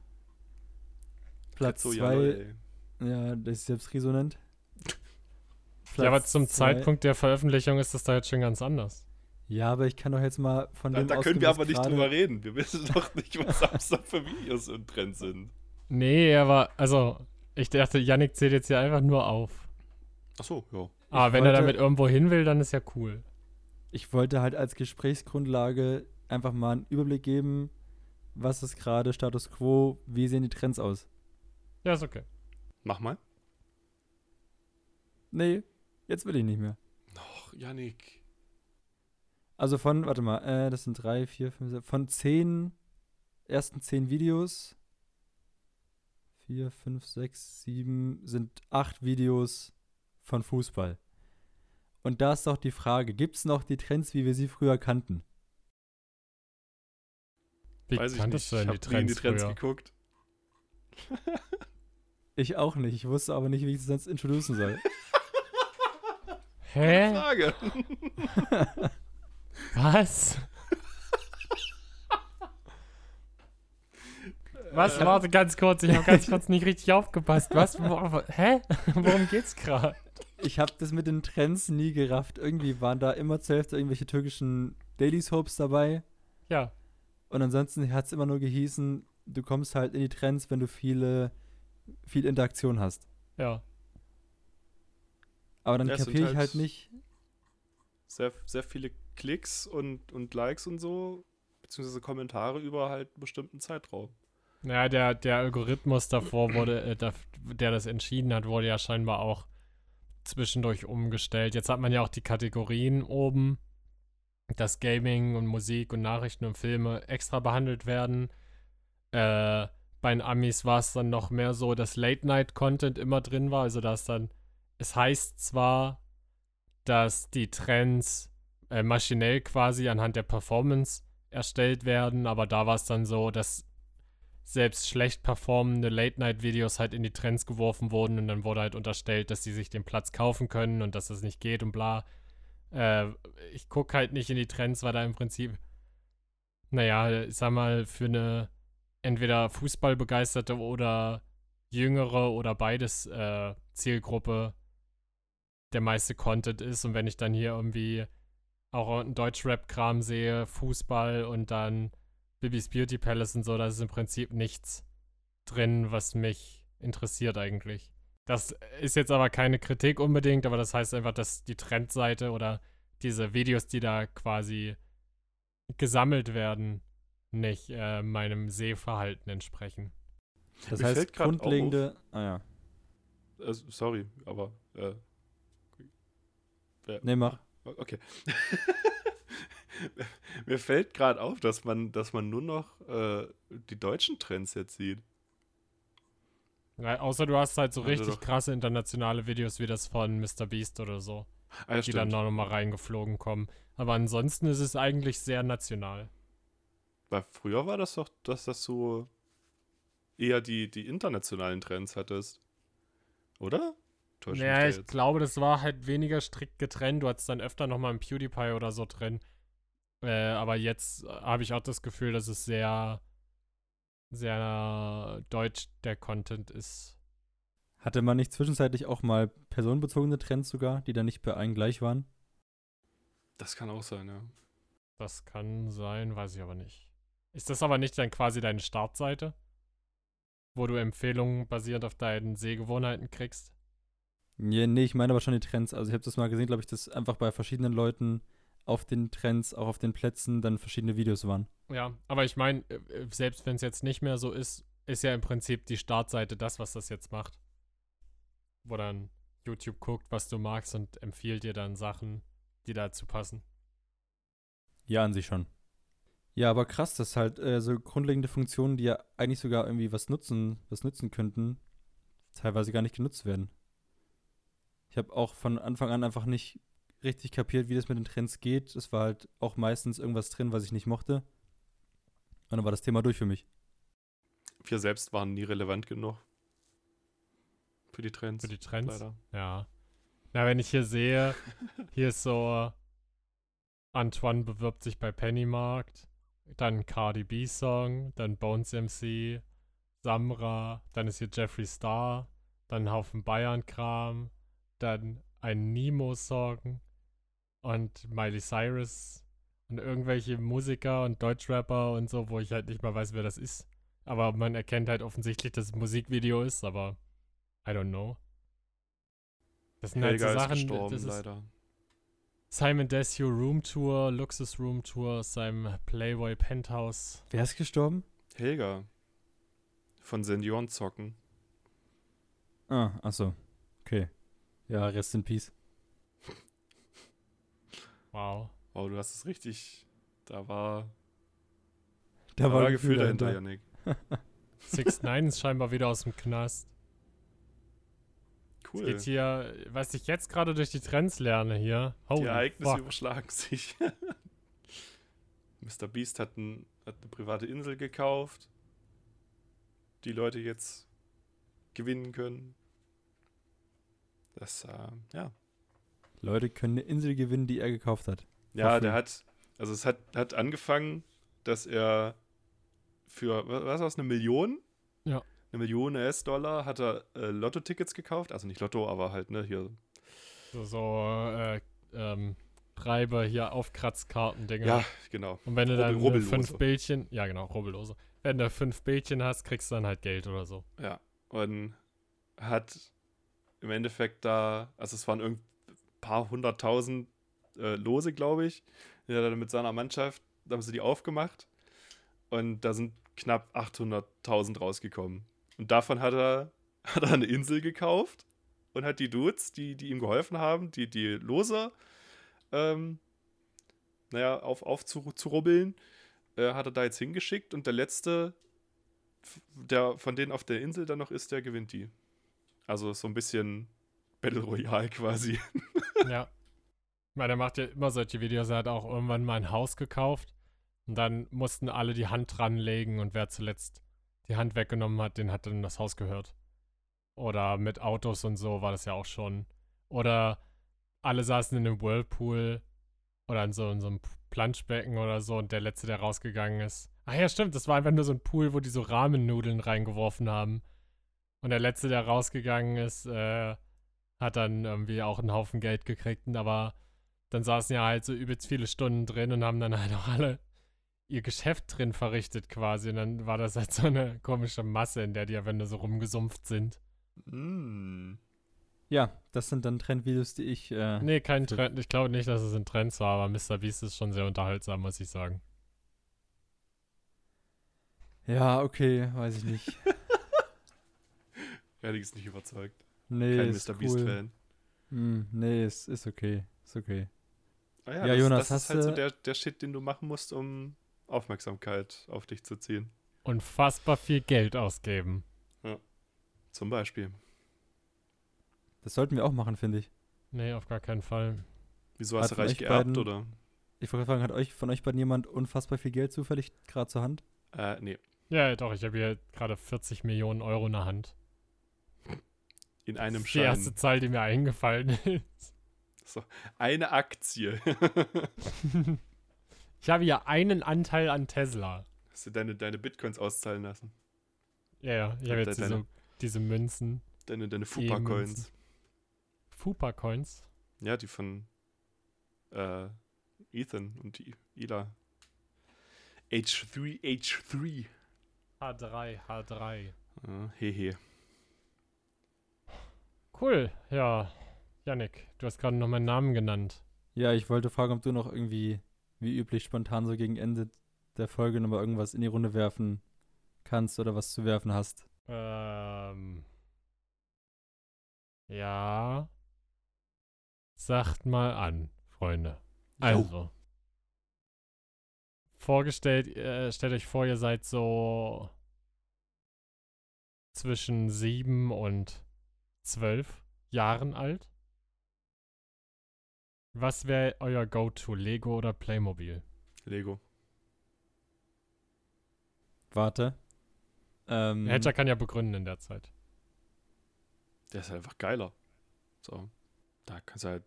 Platz 2. Ja, das ist selbst resonant. Platz ja, aber zum zwei. Zeitpunkt der Veröffentlichung ist das da jetzt schon ganz anders. Ja, aber ich kann doch jetzt mal von da, dem Da können wir aber nicht drüber reden. Wir wissen doch nicht, was Samstag für Videos im Trend sind. Nee, aber, also, ich dachte, Yannick zählt jetzt hier einfach nur auf. Ach so, ja. Aber ich wenn wollte, er damit irgendwo hin will, dann ist ja cool. Ich wollte halt als Gesprächsgrundlage einfach mal einen Überblick geben, was ist gerade Status Quo, wie sehen die Trends aus. Ja, ist okay. Mach mal. Nee, jetzt will ich nicht mehr. Noch, Yannick. Also von, warte mal, äh, das sind drei, vier, fünf, sechs, von zehn, ersten zehn Videos, vier, fünf, sechs, sieben, sind acht Videos von Fußball. Und da ist doch die Frage, gibt es noch die Trends, wie wir sie früher kannten? Wie Weiß ich nicht, ich die Trends, die Trends geguckt. Ich auch nicht. Ich wusste aber nicht, wie ich es sonst introducen soll. Hä? Frage. Was? Was? Warte ganz kurz, ich habe ganz kurz nicht richtig aufgepasst. Was? Hä? Worum geht's gerade? Ich habe das mit den Trends nie gerafft. Irgendwie waren da immer zur Hälfte irgendwelche türkischen Daily Soaps dabei. Ja. Und ansonsten hat es immer nur gehießen, du kommst halt in die Trends, wenn du viele viel Interaktion hast. Ja. Aber dann ja, kapiere ich halt, halt nicht. Sehr, sehr viele Klicks und, und Likes und so, beziehungsweise Kommentare über halt einen bestimmten Zeitraum. Naja, der, der Algorithmus davor wurde, äh, da, der das entschieden hat, wurde ja scheinbar auch zwischendurch umgestellt. Jetzt hat man ja auch die Kategorien oben, dass Gaming und Musik und Nachrichten und Filme extra behandelt werden. Äh, bei den Amis war es dann noch mehr so, dass Late-Night-Content immer drin war. Also, dass dann, es heißt zwar, dass die Trends äh, maschinell quasi anhand der Performance erstellt werden, aber da war es dann so, dass selbst schlecht performende Late-Night-Videos halt in die Trends geworfen wurden und dann wurde halt unterstellt, dass sie sich den Platz kaufen können und dass das nicht geht und bla. Äh, ich gucke halt nicht in die Trends, weil da im Prinzip, naja, ich sag mal, für eine entweder Fußballbegeisterte oder jüngere oder beides äh, Zielgruppe der meiste Content ist. Und wenn ich dann hier irgendwie auch einen Deutsch-Rap-Kram sehe, Fußball und dann Bibis Beauty Palace und so, da ist im Prinzip nichts drin, was mich interessiert eigentlich. Das ist jetzt aber keine Kritik unbedingt, aber das heißt einfach, dass die Trendseite oder diese Videos, die da quasi gesammelt werden, nicht äh, meinem Sehverhalten entsprechen. Das Mir heißt, grundlegende. Ah ja. Also, sorry, aber. Äh, ja. Nee, mach. Okay. Mir fällt gerade auf, dass man, dass man nur noch äh, die deutschen Trends jetzt sieht. Ja, außer du hast halt so Also richtig doch. krasse internationale Videos wie das von Mr. Beast oder so, Ah, ja, die dann noch mal reingeflogen kommen. Aber ansonsten ist es eigentlich sehr national. Weil früher war das doch, dass das so eher die, die internationalen Trends hattest. Oder? Täusche mich Naja, da ich jetzt? glaube, das war halt weniger strikt getrennt. Du hattest dann öfter noch mal einen PewDiePie oder so drin. Äh, aber jetzt äh, habe ich auch das Gefühl, dass es sehr, sehr deutsch der Content ist. Hatte man nicht zwischenzeitlich auch mal personenbezogene Trends sogar, die dann nicht bei allen gleich waren? Das kann auch sein, ja. Das kann sein, weiß ich aber nicht. Ist das aber nicht dann quasi deine Startseite? Wo du Empfehlungen basierend auf deinen Sehgewohnheiten kriegst? Nee, nee, ich meine aber schon die Trends. Also ich habe das mal gesehen, glaube ich, dass einfach bei verschiedenen Leuten auf den Trends, auch auf den Plätzen, dann verschiedene Videos waren. Ja, aber ich meine, äh, äh, selbst wenn es jetzt nicht mehr so ist, ist ja im Prinzip die Startseite das, was das jetzt macht. Wo dann YouTube guckt, was du magst und empfiehlt dir dann Sachen, die dazu passen. Ja, an sich schon. Ja, aber krass, dass halt äh, so grundlegende Funktionen, die ja eigentlich sogar irgendwie was nutzen, was nutzen könnten, teilweise gar nicht genutzt werden. Ich habe auch von Anfang an einfach nicht richtig kapiert, wie das mit den Trends geht. Es war halt auch meistens irgendwas drin, was ich nicht mochte. Und dann war das Thema durch für mich. Wir selbst waren nie relevant genug. Für die Trends. Für die Trends. Leider. Ja. Na, wenn ich hier sehe, hier ist so, Antoine bewirbt sich bei Pennymarkt, dann Cardi B Song, dann Bones MC, Samra, dann ist hier Jeffree Star, dann ein Haufen Bayern-Kram, dann ein Nemo-Song und Miley Cyrus und irgendwelche Musiker und Deutschrapper und so, wo ich halt nicht mal weiß, wer das ist. Aber man erkennt halt offensichtlich, dass es ein Musikvideo ist, aber I don't know. Das sind halt Helga so ist Sachen, gestorben, das ist leider. Simon Desue Room Tour, Luxus Room Tour aus seinem Playboy Penthouse. Wer ist gestorben? Helga. Von Seniorenzocken. Ah, ach so. Okay. Ja, rest in peace. Wow. Oh, du hast es richtig. Da war, Da da war war Gefühl dahinter, dahinter. Janik. 6 9 ist scheinbar wieder aus dem Knast. Cool. Geht hier, was ich jetzt gerade durch die Trends lerne hier. Holy Die Ereignisse fuck. überschlagen sich. Mr. Beast hat, ein, hat eine private Insel gekauft, die Leute jetzt gewinnen können. Das, äh, ja. Leute können eine Insel gewinnen, die er gekauft hat. Ja, free. der hat, also es hat, hat angefangen, dass er für, wa- was war es, eine Million? Ja. Eine Million US-Dollar hat er äh, Lotto-Tickets gekauft. Also nicht Lotto, aber halt, ne, hier. So, so äh, ähm, Treiber hier Aufkratzkarten-Dinger. Ja, genau. Und wenn du Rubbel- dann äh, Rubbellose. fünf Bildchen, ja genau, Rubbellose. Wenn du fünf Bildchen hast, kriegst du dann halt Geld oder so. Ja. Und hat im Endeffekt da, also es waren irgend paar hunderttausend äh, Lose, glaube ich. Er mit seiner Mannschaft, haben sie die aufgemacht. Und da sind knapp 800.000 rausgekommen. Und davon hat er, hat er eine Insel gekauft und hat die Dudes, die, die ihm geholfen haben, die, die Loser, ähm, naja, auf, aufzurubbeln, äh, hat er da jetzt hingeschickt und der letzte, der von denen auf der Insel dann noch ist, der gewinnt die. Also so ein bisschen Battle Royale quasi. Ja. Ich meine, er macht ja immer solche Videos. Er hat auch irgendwann mal ein Haus gekauft und dann mussten alle die Hand dranlegen und wer zuletzt die Hand weggenommen hat, den hat dann das Haus gehört. Oder mit Autos und so war das ja auch schon. Oder alle saßen in einem Whirlpool oder in so, in so einem Planschbecken oder so und der letzte, der rausgegangen ist. Ach ja, stimmt, das war einfach nur so ein Pool, wo die so Rahmennudeln reingeworfen haben. Und der letzte, der rausgegangen ist, äh, hat dann irgendwie auch einen Haufen Geld gekriegt, aber dann saßen ja halt so übelst viele Stunden drin und haben dann halt auch alle ihr Geschäft drin verrichtet quasi. Und dann war das halt so eine komische Masse, in der die am Ende so rumgesumpft sind. Mm. Ja, das sind dann Trendvideos, die ich. Äh, Nee, kein Trend. Ich glaube nicht, dass es ein Trend war, aber Mr. Beast ist schon sehr unterhaltsam, muss ich sagen. Ja, okay, weiß ich nicht. Ehrlich ist nicht überzeugt. Nee, Kein ist Mr. cool. Beast-Fan. Hm, nee, ist, ist okay. Ist okay. Ah Ja, das, Jonas, das hast ist halt so du- der, der Shit, den du machen musst, um Aufmerksamkeit auf dich zu ziehen. Unfassbar viel Geld ausgeben. Zum Beispiel. Das sollten wir auch machen, finde ich. Nee, auf gar keinen Fall. Wieso Hat hast du von reich geerbt, beiden- oder? Ich wollte fragen, hat euch von euch beiden jemand unfassbar viel Geld zufällig gerade zur Hand? Äh, nee. Ja, doch, ich habe hier gerade 40 Millionen Euro in der Hand. In einem ist die erste Schein. Zahl, die mir eingefallen ist. Eine Aktie. ich habe hier einen Anteil an Tesla. Hast du deine, deine Bitcoins auszahlen lassen? Ja, ja, ich habe jetzt deine- diese, diese Münzen. Deine, deine. Fupa-Coins. Fupa-Coins. Ja, die von äh, Ethan und Ila. H3, H3. H3, H3. Ah, hehe. Cool, ja. Yannick, du hast gerade noch meinen Namen genannt. Ja, ich wollte fragen, ob du noch irgendwie, wie üblich, spontan so gegen Ende der Folge nochmal irgendwas in die Runde werfen kannst oder was zu werfen hast. Ähm. Ja. Sagt mal an, Freunde. Also. Vorgestellt, äh, stellt euch vor, ihr seid so zwischen sieben und zwölf Jahren alt. Was wäre euer Go-To, Lego oder Playmobil? Lego. Warte. Ähm, Hedger kann ja begründen in der Zeit. Der ist halt einfach geiler. So. Da kannst du halt.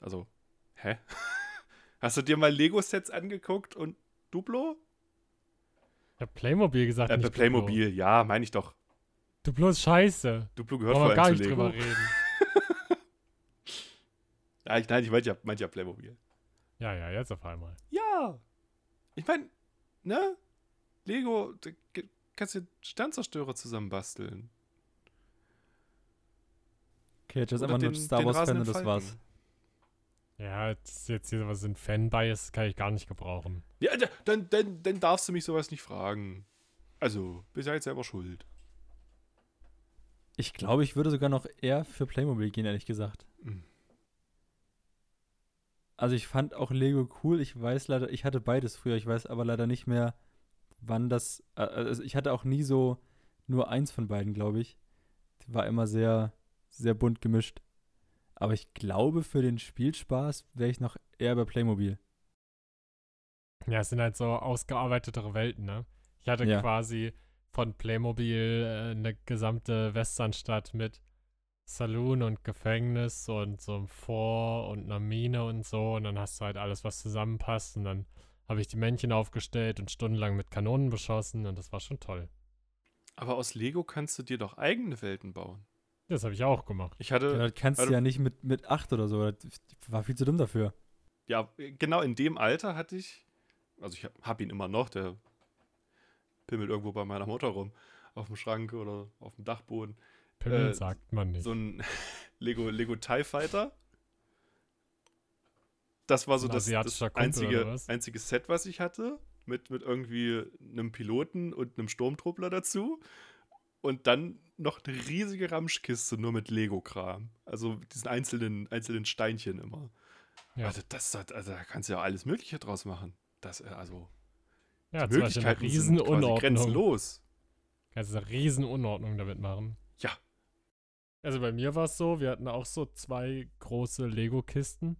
Also. Hä? Hast du dir mal Lego-Sets angeguckt und Duplo? Ich hab Playmobil gesagt, Äh, nicht Playmobil, ja, meine ich doch. Duplo. Duplo ist scheiße. Duplo gehört Wollen vor allem gar nicht Lego. drüber reden. Ja, ich, nein, ich meinte ja, meinte ja Playmobil. Ja, ja, jetzt auf einmal. Ja. Ich meine, ne? Lego, da kannst du Sternzerstörer zusammenbasteln. Okay, Hedger ist einfach nur Star Wars-Fan und das war's. Ja, ist jetzt hier was ein Fanbias, kann ich gar nicht gebrauchen. Ja, da- dann, dann, dann darfst du mich sowas nicht fragen. Also, bist ja jetzt selber schuld. Ich glaube, ich würde sogar noch eher für Playmobil gehen, ehrlich gesagt. Mhm. Also ich fand auch Lego cool. Ich weiß leider, ich hatte beides früher. Ich weiß aber leider nicht mehr, wann das. Also ich hatte auch nie so nur eins von beiden, glaube ich. War immer sehr, sehr bunt gemischt. Aber ich glaube, für den Spielspaß wäre ich noch eher bei Playmobil. Ja, es sind halt so ausgearbeitetere Welten, ne? Ich hatte Ja. quasi von Playmobil äh, eine gesamte Westernstadt mit Saloon und Gefängnis und so einem Vor- und einer Mine und so. Und dann hast du halt alles, was zusammenpasst. Und dann habe ich die Männchen aufgestellt und stundenlang mit Kanonen beschossen. Und das war schon toll. Aber aus Lego kannst du dir doch eigene Welten bauen. Das habe ich auch gemacht. Ich hatte, Ja, das kannst du also- ja nicht mit, mit acht oder so. Das war viel zu dumm dafür. ja, genau in dem Alter hatte ich, also ich hab, hab ihn immer noch, der pimmelt irgendwo bei meiner Mutter rum, auf dem Schrank oder auf dem Dachboden. Pimmel Äh, sagt man nicht. So ein Lego, Lego TIE Fighter. Das war so Ein das, das einzige, was? einzige Set, was ich hatte. mit, mit irgendwie einem Piloten und einem Sturmtruppler dazu. Und dann noch eine riesige Ramschkiste nur mit Lego-Kram. Also diesen einzelnen, einzelnen Steinchen immer. Ja. Also, das, das, also da kannst du ja alles Mögliche draus machen. Das, äh, also, Ja, die Möglichkeiten sind quasi grenzenlos. Kannst du eine Riesenunordnung damit machen. Ja. Also bei mir war es so, wir hatten auch so zwei große Lego-Kisten.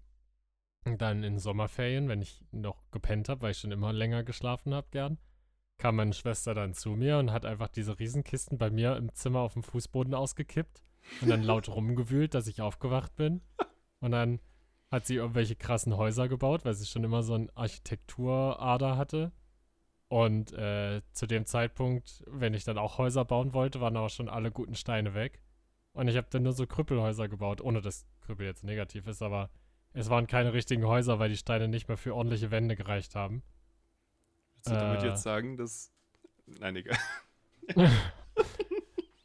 Und dann in Sommerferien, wenn ich noch gepennt habe, weil ich schon immer länger geschlafen habe, gern, kam meine Schwester dann zu mir und hat einfach diese Riesenkisten bei mir im Zimmer auf dem Fußboden ausgekippt und dann laut rumgewühlt, dass ich aufgewacht bin. Und dann hat sie irgendwelche krassen Häuser gebaut, weil sie schon immer so eine Architekturader hatte. Und äh, zu dem Zeitpunkt, wenn ich dann auch Häuser bauen wollte, waren aber schon alle guten Steine weg. Und ich habe dann nur so Krüppelhäuser gebaut, ohne dass Krüppel jetzt negativ ist, aber es waren keine richtigen Häuser, weil die Steine nicht mehr für ordentliche Wände gereicht haben. Willst du damit Äh. jetzt sagen, dass. Nein, egal.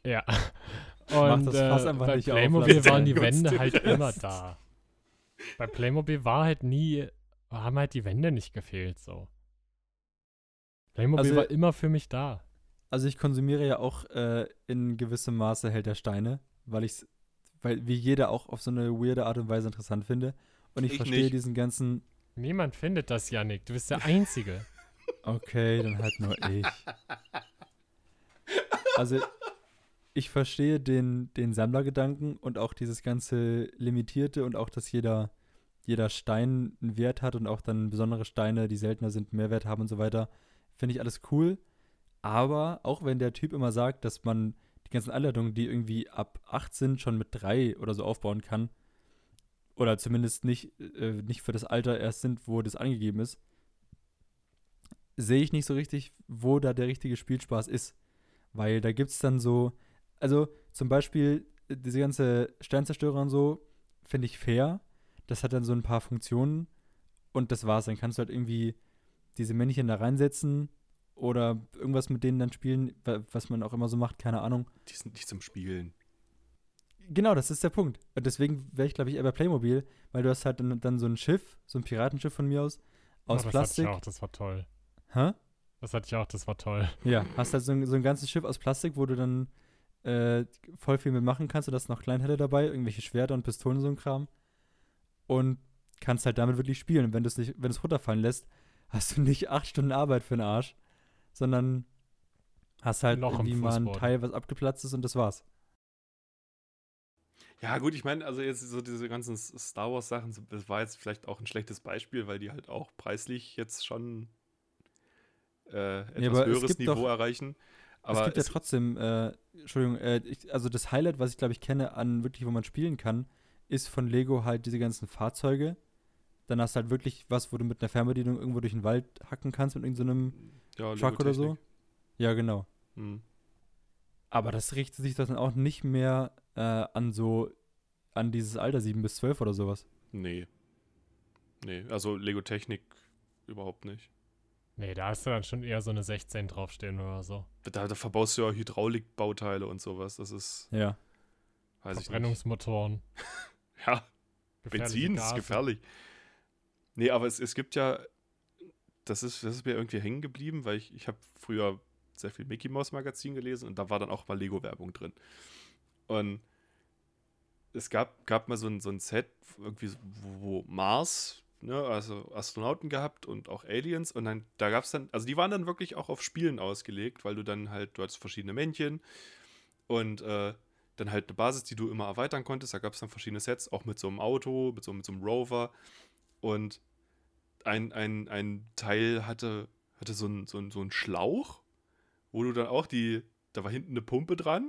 Ja. Und das Fass äh, einfach bei nicht auf, Playmobil lass waren die Wände halt immer da. Bei Playmobil war halt nie, haben halt die Wände nicht gefehlt so. Playmobil Also- war immer für mich da. Also ich konsumiere ja auch äh, in gewissem Maße Held der Steine, weil ich weil wie jeder auch auf so eine weirde Art und Weise interessant finde. Und ich, Ich verstehe nicht. diesen ganzen. Niemand findet das, Yannick. Du bist der Einzige. Okay, dann halt nur ich. Also ich verstehe den, den Sammlergedanken und auch dieses ganze Limitierte und auch, dass jeder, jeder Stein einen Wert hat und auch dann besondere Steine, die seltener sind, mehr Wert haben und so weiter. Finde ich alles cool. Aber auch wenn der Typ immer sagt, dass man die ganzen Anleitungen, die irgendwie ab 8 sind, schon mit 3 oder so aufbauen kann, oder zumindest nicht, äh, nicht für das Alter erst sind, wo das angegeben ist, sehe ich nicht so richtig, wo da der richtige Spielspaß ist. Weil da gibt es dann so, also zum Beispiel äh, diese ganze Sternzerstörer und so, finde ich fair. Das hat dann so ein paar Funktionen und das war's. Dann kannst du halt irgendwie diese Männchen da reinsetzen oder irgendwas mit denen dann spielen, wa- was man auch immer so macht, keine Ahnung. Die sind nicht zum Spielen. Genau, das ist der Punkt. Und deswegen wäre ich, glaube ich, eher bei Playmobil, weil du hast halt dann, dann so ein Schiff, so ein Piratenschiff von mir aus, aus oh, das Plastik. hatte ich auch, das war toll. Hä? Das hatte ich auch, das war toll. Ja, hast halt so ein, so ein ganzes Schiff aus Plastik, wo du dann äh, voll viel mitmachen kannst. Du hast noch Kleinteile dabei, irgendwelche Schwerter und Pistolen und so ein Kram. Und kannst halt damit wirklich spielen. Und wenn du es nicht, wenn du es runterfallen lässt, hast du nicht acht Stunden Arbeit für den Arsch, sondern hast halt Noch im irgendwie mal ein. Teil, was abgeplatzt ist und das war's. Ja, gut, ich meine, also jetzt so diese ganzen Star Wars-Sachen, das war jetzt vielleicht auch ein schlechtes Beispiel, weil die halt auch preislich jetzt schon äh, etwas es höheres gibt doch- Niveau erreichen. Aber es gibt ja trotzdem, äh, Entschuldigung, äh, ich, also das Highlight, was ich glaube ich kenne, an wirklich, wo man spielen kann, ist von Lego halt diese ganzen Fahrzeuge. Dann hast du halt wirklich was, wo du mit einer Fernbedienung irgendwo durch den Wald hacken kannst mit irgendeinem ja, Truck oder so. Ja, genau. Hm. Aber das richtet sich dann auch nicht mehr äh, an so, an dieses Alter 7 bis 12 oder sowas. Nee. Nee, also Lego-Technik überhaupt nicht. Nee, da hast du dann schon eher so eine 16 draufstehen oder so. Da, da verbaust du ja Hydraulikbauteile und sowas. Das ist, Ja. weiß ich nicht. Verbrennungsmotoren. Ja, Benzin ist Gase. gefährlich. Nee, aber es, es gibt ja, das ist, das ist mir irgendwie hängen geblieben, weil ich, ich habe früher sehr viel Mickey Mouse Magazin gelesen und da war dann auch mal Lego-Werbung drin. Und es gab, gab mal so ein, so ein Set, irgendwie, wo, wo Mars, ne, also Astronauten gehabt und auch Aliens und dann, da gab es dann, also die waren dann wirklich auch auf Spielen ausgelegt, weil du dann halt, du hattest verschiedene Männchen und äh, dann halt eine Basis, die du immer erweitern konntest. Da gab es dann verschiedene Sets, auch mit so einem Auto, mit so, mit so einem Rover. Und ein, ein, ein Teil hatte, hatte so einen so einen- so einen Schlauch, wo du dann auch die, da war hinten eine Pumpe dran.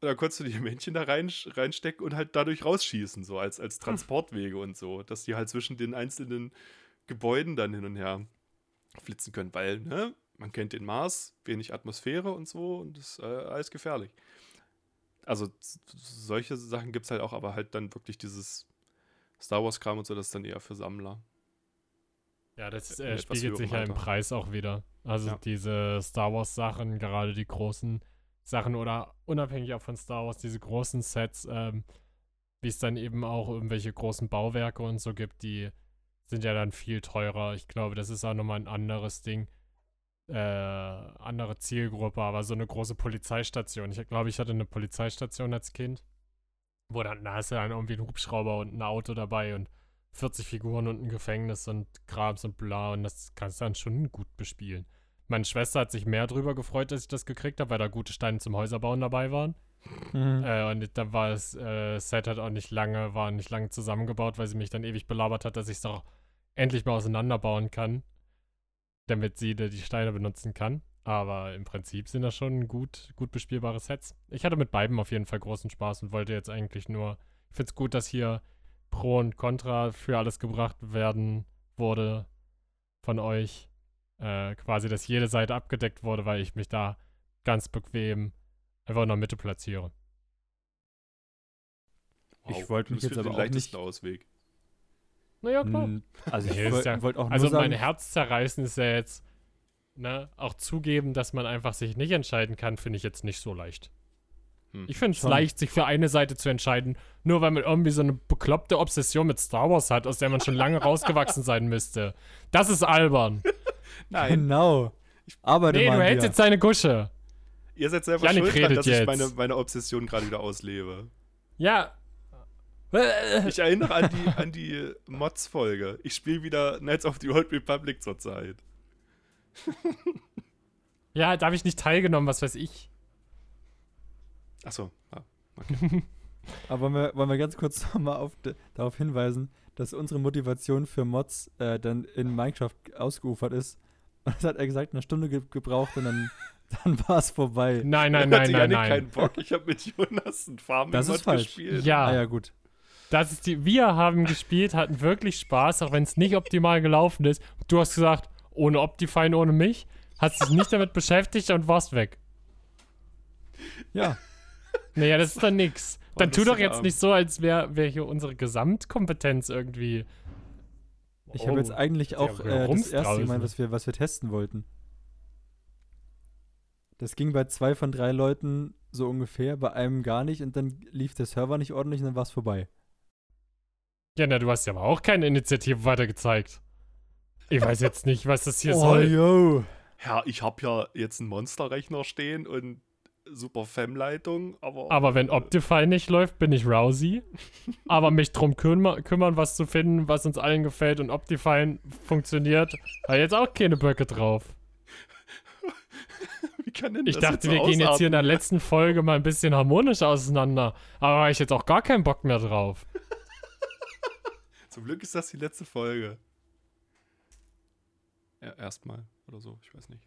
Und da konntest du die Männchen da rein, reinstecken und halt dadurch rausschießen, so als, als Transportwege und so, dass die halt zwischen den einzelnen Gebäuden dann hin und her flitzen können, weil, ne, man kennt den Mars, wenig Atmosphäre und so und das ist äh, alles gefährlich. Also solche Sachen gibt es halt auch, aber halt dann wirklich dieses Star Wars-Kram und so, das ist dann eher für Sammler. Ja, das äh, etwas spiegelt sich ja im. Preis auch wieder. Also Ja. diese Star Wars Sachen, gerade die großen Sachen oder unabhängig auch von Star Wars, diese großen Sets, ähm, wie es dann eben auch irgendwelche großen Bauwerke und so gibt, die sind ja dann viel teurer. Ich glaube, das ist auch nochmal ein anderes Ding. Äh, andere Zielgruppe, aber so eine große Polizeistation. Ich glaube, ich hatte eine Polizeistation als Kind, wo dann, da hast du dann irgendwie einen Hubschrauber und ein Auto dabei und 40 Figuren und ein Gefängnis und Krams und bla und das kannst du dann schon gut bespielen. Meine Schwester hat sich mehr drüber gefreut, dass ich das gekriegt habe, weil da gute Steine zum Häuserbauen dabei waren. Mhm. Äh, und da war das äh, Set halt auch nicht lange, war nicht lange zusammengebaut, weil sie mich dann ewig belabert hat, dass ich es doch endlich mal auseinanderbauen kann, damit sie die Steine benutzen kann. Aber im Prinzip sind das schon gut, gut bespielbare Sets. Ich hatte mit beiden auf jeden Fall großen Spaß und wollte jetzt eigentlich nur. Ich finde es gut, dass hier Pro und Contra für alles gebracht werden wurde von euch. Äh, quasi, dass jede Seite abgedeckt wurde, weil ich mich da ganz bequem einfach in der Mitte platziere. Ich wollte mich jetzt aber auch leichtesten nicht- Ausweg. Naja, klar. Mm, Also ich wollte ja- wollt auch Also mein Herz zerreißen ist ja jetzt, ne, auch zugeben, dass man einfach sich nicht entscheiden kann, finde ich jetzt nicht so leicht. Hm. Ich finde es leicht, sich für eine Seite zu entscheiden, nur weil man irgendwie so eine bekloppte Obsession mit Star Wars hat, aus der man schon lange rausgewachsen sein müsste. Das ist albern. Nein, genau. Aber nee, du hältst jetzt deine Gusche. ihr seid selber Janik schuld dran, redet dass jetzt. ich meine, meine Obsession gerade wieder auslebe. Ja. Ich erinnere an die, an die Mods-Folge. Ich spiele wieder Knights of the Old Republic zurzeit. Ja, da habe ich nicht teilgenommen, was weiß ich. Achso, ja. Aber wollen wir, wollen wir ganz kurz nochmal darauf hinweisen, dass unsere Motivation für Mods äh, dann in Minecraft ausgeufert ist. Und das hat er gesagt, eine Stunde ge gebraucht und dann, dann war es vorbei. Nein, nein, nein, nein, nein. keinen Bock. Ich habe mit Jonas einen farming Das ist falsch. gespielt. Ja, Ah ja, gut. das ist die. Wir haben gespielt, hatten wirklich Spaß, auch wenn es nicht optimal gelaufen ist. Du hast gesagt, ohne Optifine, ohne mich, hast dich nicht damit beschäftigt und warst weg. Ja, Naja, das ist dann nix. War Dann tu doch jetzt nicht so, als wäre wär hier unsere Gesamtkompetenz irgendwie. ich habe jetzt Oh, eigentlich auch äh, das erste gemeint, was wir, was wir testen wollten. Das ging bei zwei von drei Leuten so ungefähr, bei einem gar nicht und dann lief der Server nicht ordentlich und dann war es vorbei. Ja, na, du hast ja aber auch keine Initiative weitergezeigt. Ich weiß jetzt nicht, was das hier oh, soll. yo. Ja, ich habe ja jetzt einen Monsterrechner stehen und super FEM-Leitung, aber. Aber wenn Optifine nicht läuft, bin ich Rousey. Aber mich drum kümmer kümmern, was zu finden, was uns allen gefällt und Optifine funktioniert, hat jetzt auch keine Böcke drauf. Wie kann denn Ich das dachte, jetzt wir gehen jetzt hier in der letzten Folge mal ein bisschen harmonisch auseinander. Aber habe ich jetzt auch gar keinen Bock mehr drauf. Zum Glück ist das die letzte Folge. Erstmal oder so, ich weiß nicht.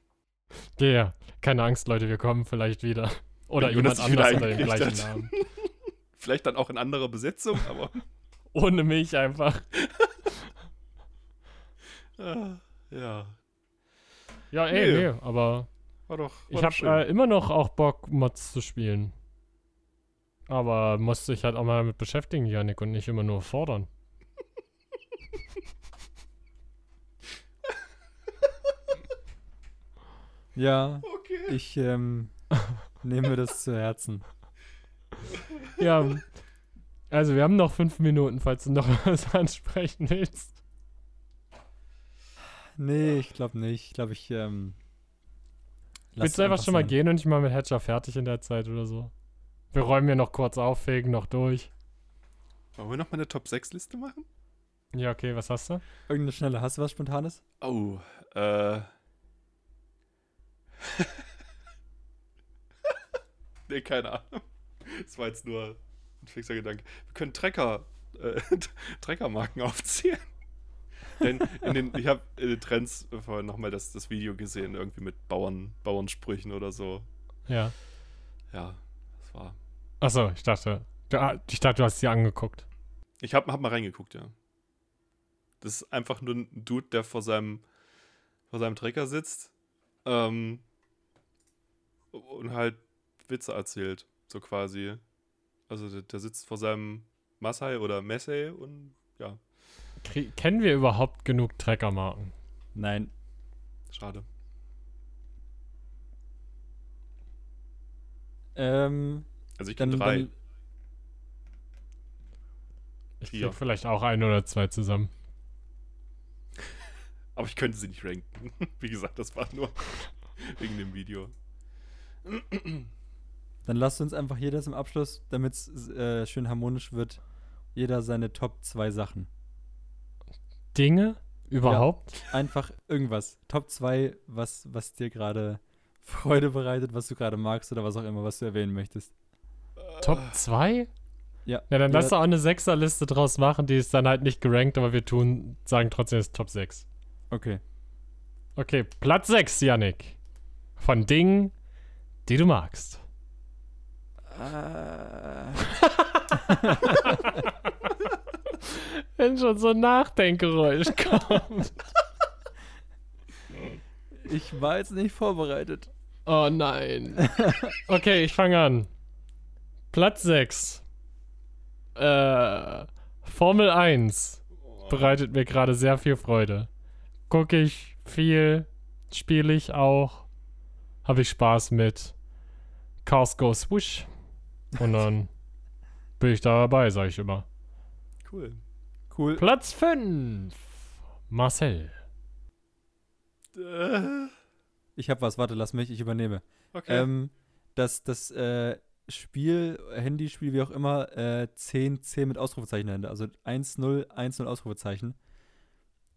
Ja, yeah. keine Angst, Leute, wir kommen vielleicht wieder. Oder Wenn jemand anders unter dem gleichen hat. Namen. Vielleicht dann auch in anderer Besetzung, aber. Ohne mich einfach. ah, ja. Ja, ey, Nee. nee, aber War doch. War ich habe äh, immer noch auch Bock, Mods zu spielen. Aber musste ich halt auch mal damit beschäftigen, Janik, und nicht immer nur fordern. Ja, okay. ich ähm, nehme das zu Herzen. Ja, also wir haben noch fünf Minuten, falls du noch was ansprechen willst. Nee, ich glaube nicht. Ich glaube, ich ähm, lass Willst du einfach schon mal sein. gehen und ich mal mit Hatcher fertig in der Zeit oder so? Wir räumen hier noch kurz auf, fegen noch durch. Wollen wir noch mal eine Top 6 Liste machen? Ja, okay, was hast du? Irgendeine schnelle, hast du was Spontanes? Oh, äh. nee, keine Ahnung. Das war jetzt nur ein fixer Gedanke. Wir können Trecker, äh, Treckermarken aufzählen. Denn in den, ich habe in den Trends vorhin nochmal das, das Video gesehen, irgendwie mit Bauern, Bauernsprüchen oder so. Ja. Ja, das war. Achso, ich dachte, du, ah, ich dachte, du hast sie angeguckt. Ich habe hab mal reingeguckt, ja. Das ist einfach nur ein Dude, der vor seinem, vor seinem Trecker sitzt ähm, und halt Witze erzählt, so quasi. Also der, der sitzt vor seinem Masai oder Messei und ja, Krie kennen wir überhaupt genug Treckermarken? Nein. schade. Ähm, Also ich kenne drei. dann Ich Vier. krieg vielleicht auch ein oder zwei zusammen. Aber ich könnte sie nicht ranken. Wie gesagt, das war nur wegen dem Video. Dann lasst uns einfach jeder zum Abschluss, damit es äh, schön harmonisch wird, jeder seine Top 2 Sachen. Dinge? Überhaupt? Einfach irgendwas. Top 2, was, was dir gerade Freude bereitet, was du gerade magst oder was auch immer, was du erwähnen möchtest. Top 2? Ja. Ja, dann Ja. lass doch auch eine Sechserliste draus machen, die ist dann halt nicht gerankt, aber wir tun, sagen trotzdem, es ist Top 6. Okay. Okay, Platz 6, Yannick. Von Dingen, die du magst. Äh, Wenn schon so ein Nachdenkgeräusch kommt. ich war jetzt nicht vorbereitet. Oh nein. Okay, ich fange an. Platz 6. Äh, Formel 1 bereitet mir gerade sehr viel Freude. Gucke ich viel, spiele ich auch, habe ich Spaß mit. Cars go swoosh. Und dann bin ich da dabei, sag ich immer. Cool. Cool. Platz 5. Marcel. Äh, Ich hab was, warte, lass mich, ich übernehme. okay. Ähm, das das äh, Spiel, Handyspiel, wie auch immer, äh, 10, 10 mit Ausrufezeichen dahinter. Also 1-0, 1-0 Ausrufezeichen.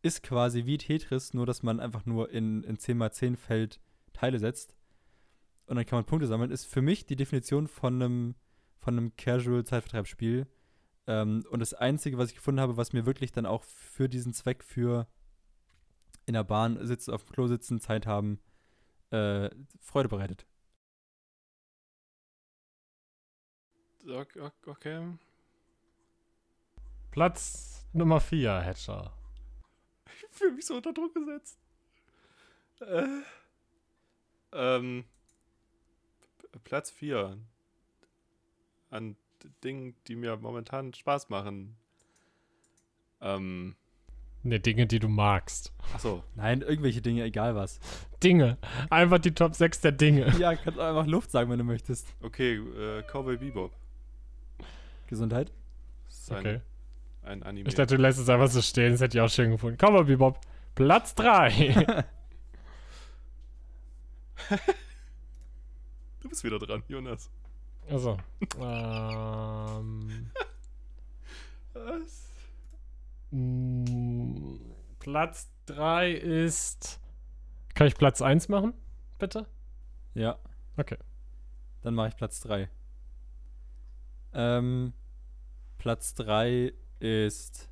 Ist quasi wie Tetris, nur dass man einfach nur in, in 10x10 Feld Teile setzt. Und dann kann man Punkte sammeln. Ist für mich die Definition von einem, von einem Casual-Zeitvertreibsspiel. Ähm, und das Einzige, was ich gefunden habe, was mir wirklich dann auch für diesen Zweck, für in der Bahn sitzen, auf dem Klo sitzen, Zeit haben, äh, Freude bereitet. Ok- ok- okay. Platz Nummer 4, Hatcher. Ich fühle mich so unter Druck gesetzt. Äh, ähm, Platz 4. An Dingen, die mir momentan Spaß machen. Ähm, Ne, Dinge, die du magst. achso. Nein, irgendwelche Dinge, egal was. Dinge. Einfach die Top 6 der Dinge. Ja, kannst auch einfach Luft sagen, wenn du möchtest. Okay, äh, Cowboy Bebop. Gesundheit. Das ist ein, Okay. ein Anime. Ich dachte, du lässt es einfach so stehen. Das hätte ich auch schön gefunden. Mal, Bebop. Platz 3. du bist wieder dran, Jonas. also. Ähm, Was? mh, Platz 3 ist. Kann ich Platz 1 machen? Bitte? Ja. Okay. Dann mache ich Platz 3. Ähm, Platz 3 ist.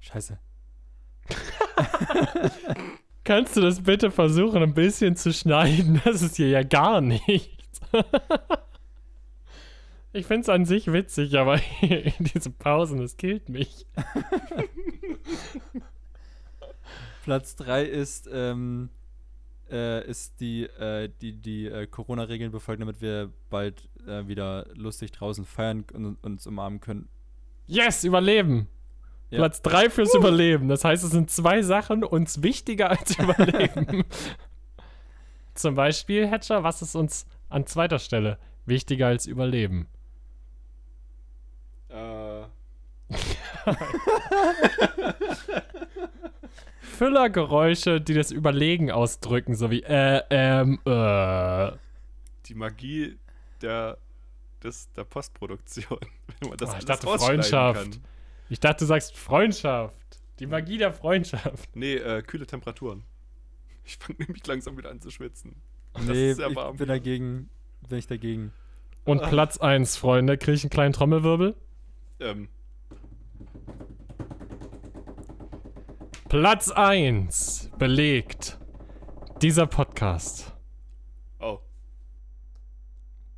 Scheiße. Kannst du das bitte versuchen, ein bisschen zu schneiden? Das ist hier ja gar nichts. Ich finde es an sich witzig, aber diese Pausen, das killt mich. Platz 3 ist, ähm, äh, ist die, äh, die, die äh, Corona-Regeln befolgen, damit wir bald äh, wieder lustig draußen feiern und uns umarmen können. Yes, Überleben. Ja. Platz 3 fürs Überleben. Das heißt, es sind zwei Sachen uns wichtiger als Überleben. Zum Beispiel, Hatcher, was ist uns an zweiter Stelle wichtiger als Überleben? Äh, Füllergeräusche, die das Überlegen ausdrücken, so wie äh, ähm, äh. die Magie der, des, der Postproduktion. Wenn man das Oh, ich dachte Freundschaft. Kann. Ich dachte, du sagst Freundschaft. Die Magie der Freundschaft. Nee, äh, kühle Temperaturen. Ich fange nämlich langsam wieder an zu schwitzen. Das nee, ist sehr ich warm bin dagegen, bin ich dagegen. Und Platz 1, Freunde. Kriege ich einen kleinen Trommelwirbel? Ähm, Platz 1 belegt dieser Podcast. oh.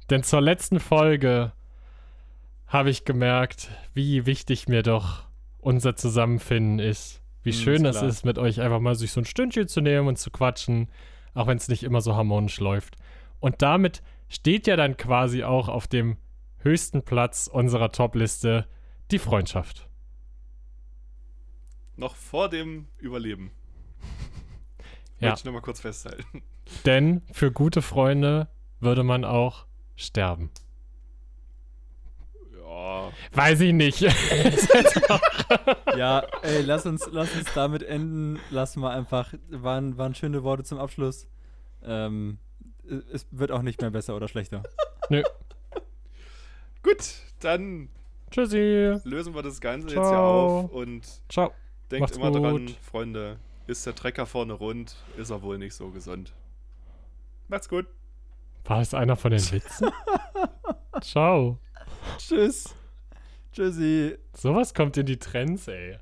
Denn zur letzten Folge habe ich gemerkt, wie wichtig mir doch unser Zusammenfinden ist. Wie Mm, schön es ist, mit euch einfach mal sich so ein Stündchen zu nehmen und zu quatschen, auch wenn es nicht immer so harmonisch läuft. Und damit steht ja dann quasi auch auf dem höchsten Platz unserer Top-Liste die Freundschaft. Noch vor dem Überleben. Ja. Wollte ich nochmal kurz festhalten. Denn für gute Freunde würde man auch sterben. Ja. Weiß ich nicht. Ja, ey, lass uns, lass uns damit enden. Lass mal einfach, waren, waren schöne Worte zum Abschluss. Ähm, es wird auch nicht mehr besser oder schlechter. Gut, dann Tschüssi. lösen wir das Ganze jetzt Ciao. hier auf und Ciao. denkt Macht's immer dran, gut. Freunde, ist der Trecker vorne rund, ist er wohl nicht so gesund. Macht's gut. War das einer von den Witzen? Ciao. Tschüss. Tschüssi. Sowas kommt in die Trends, ey.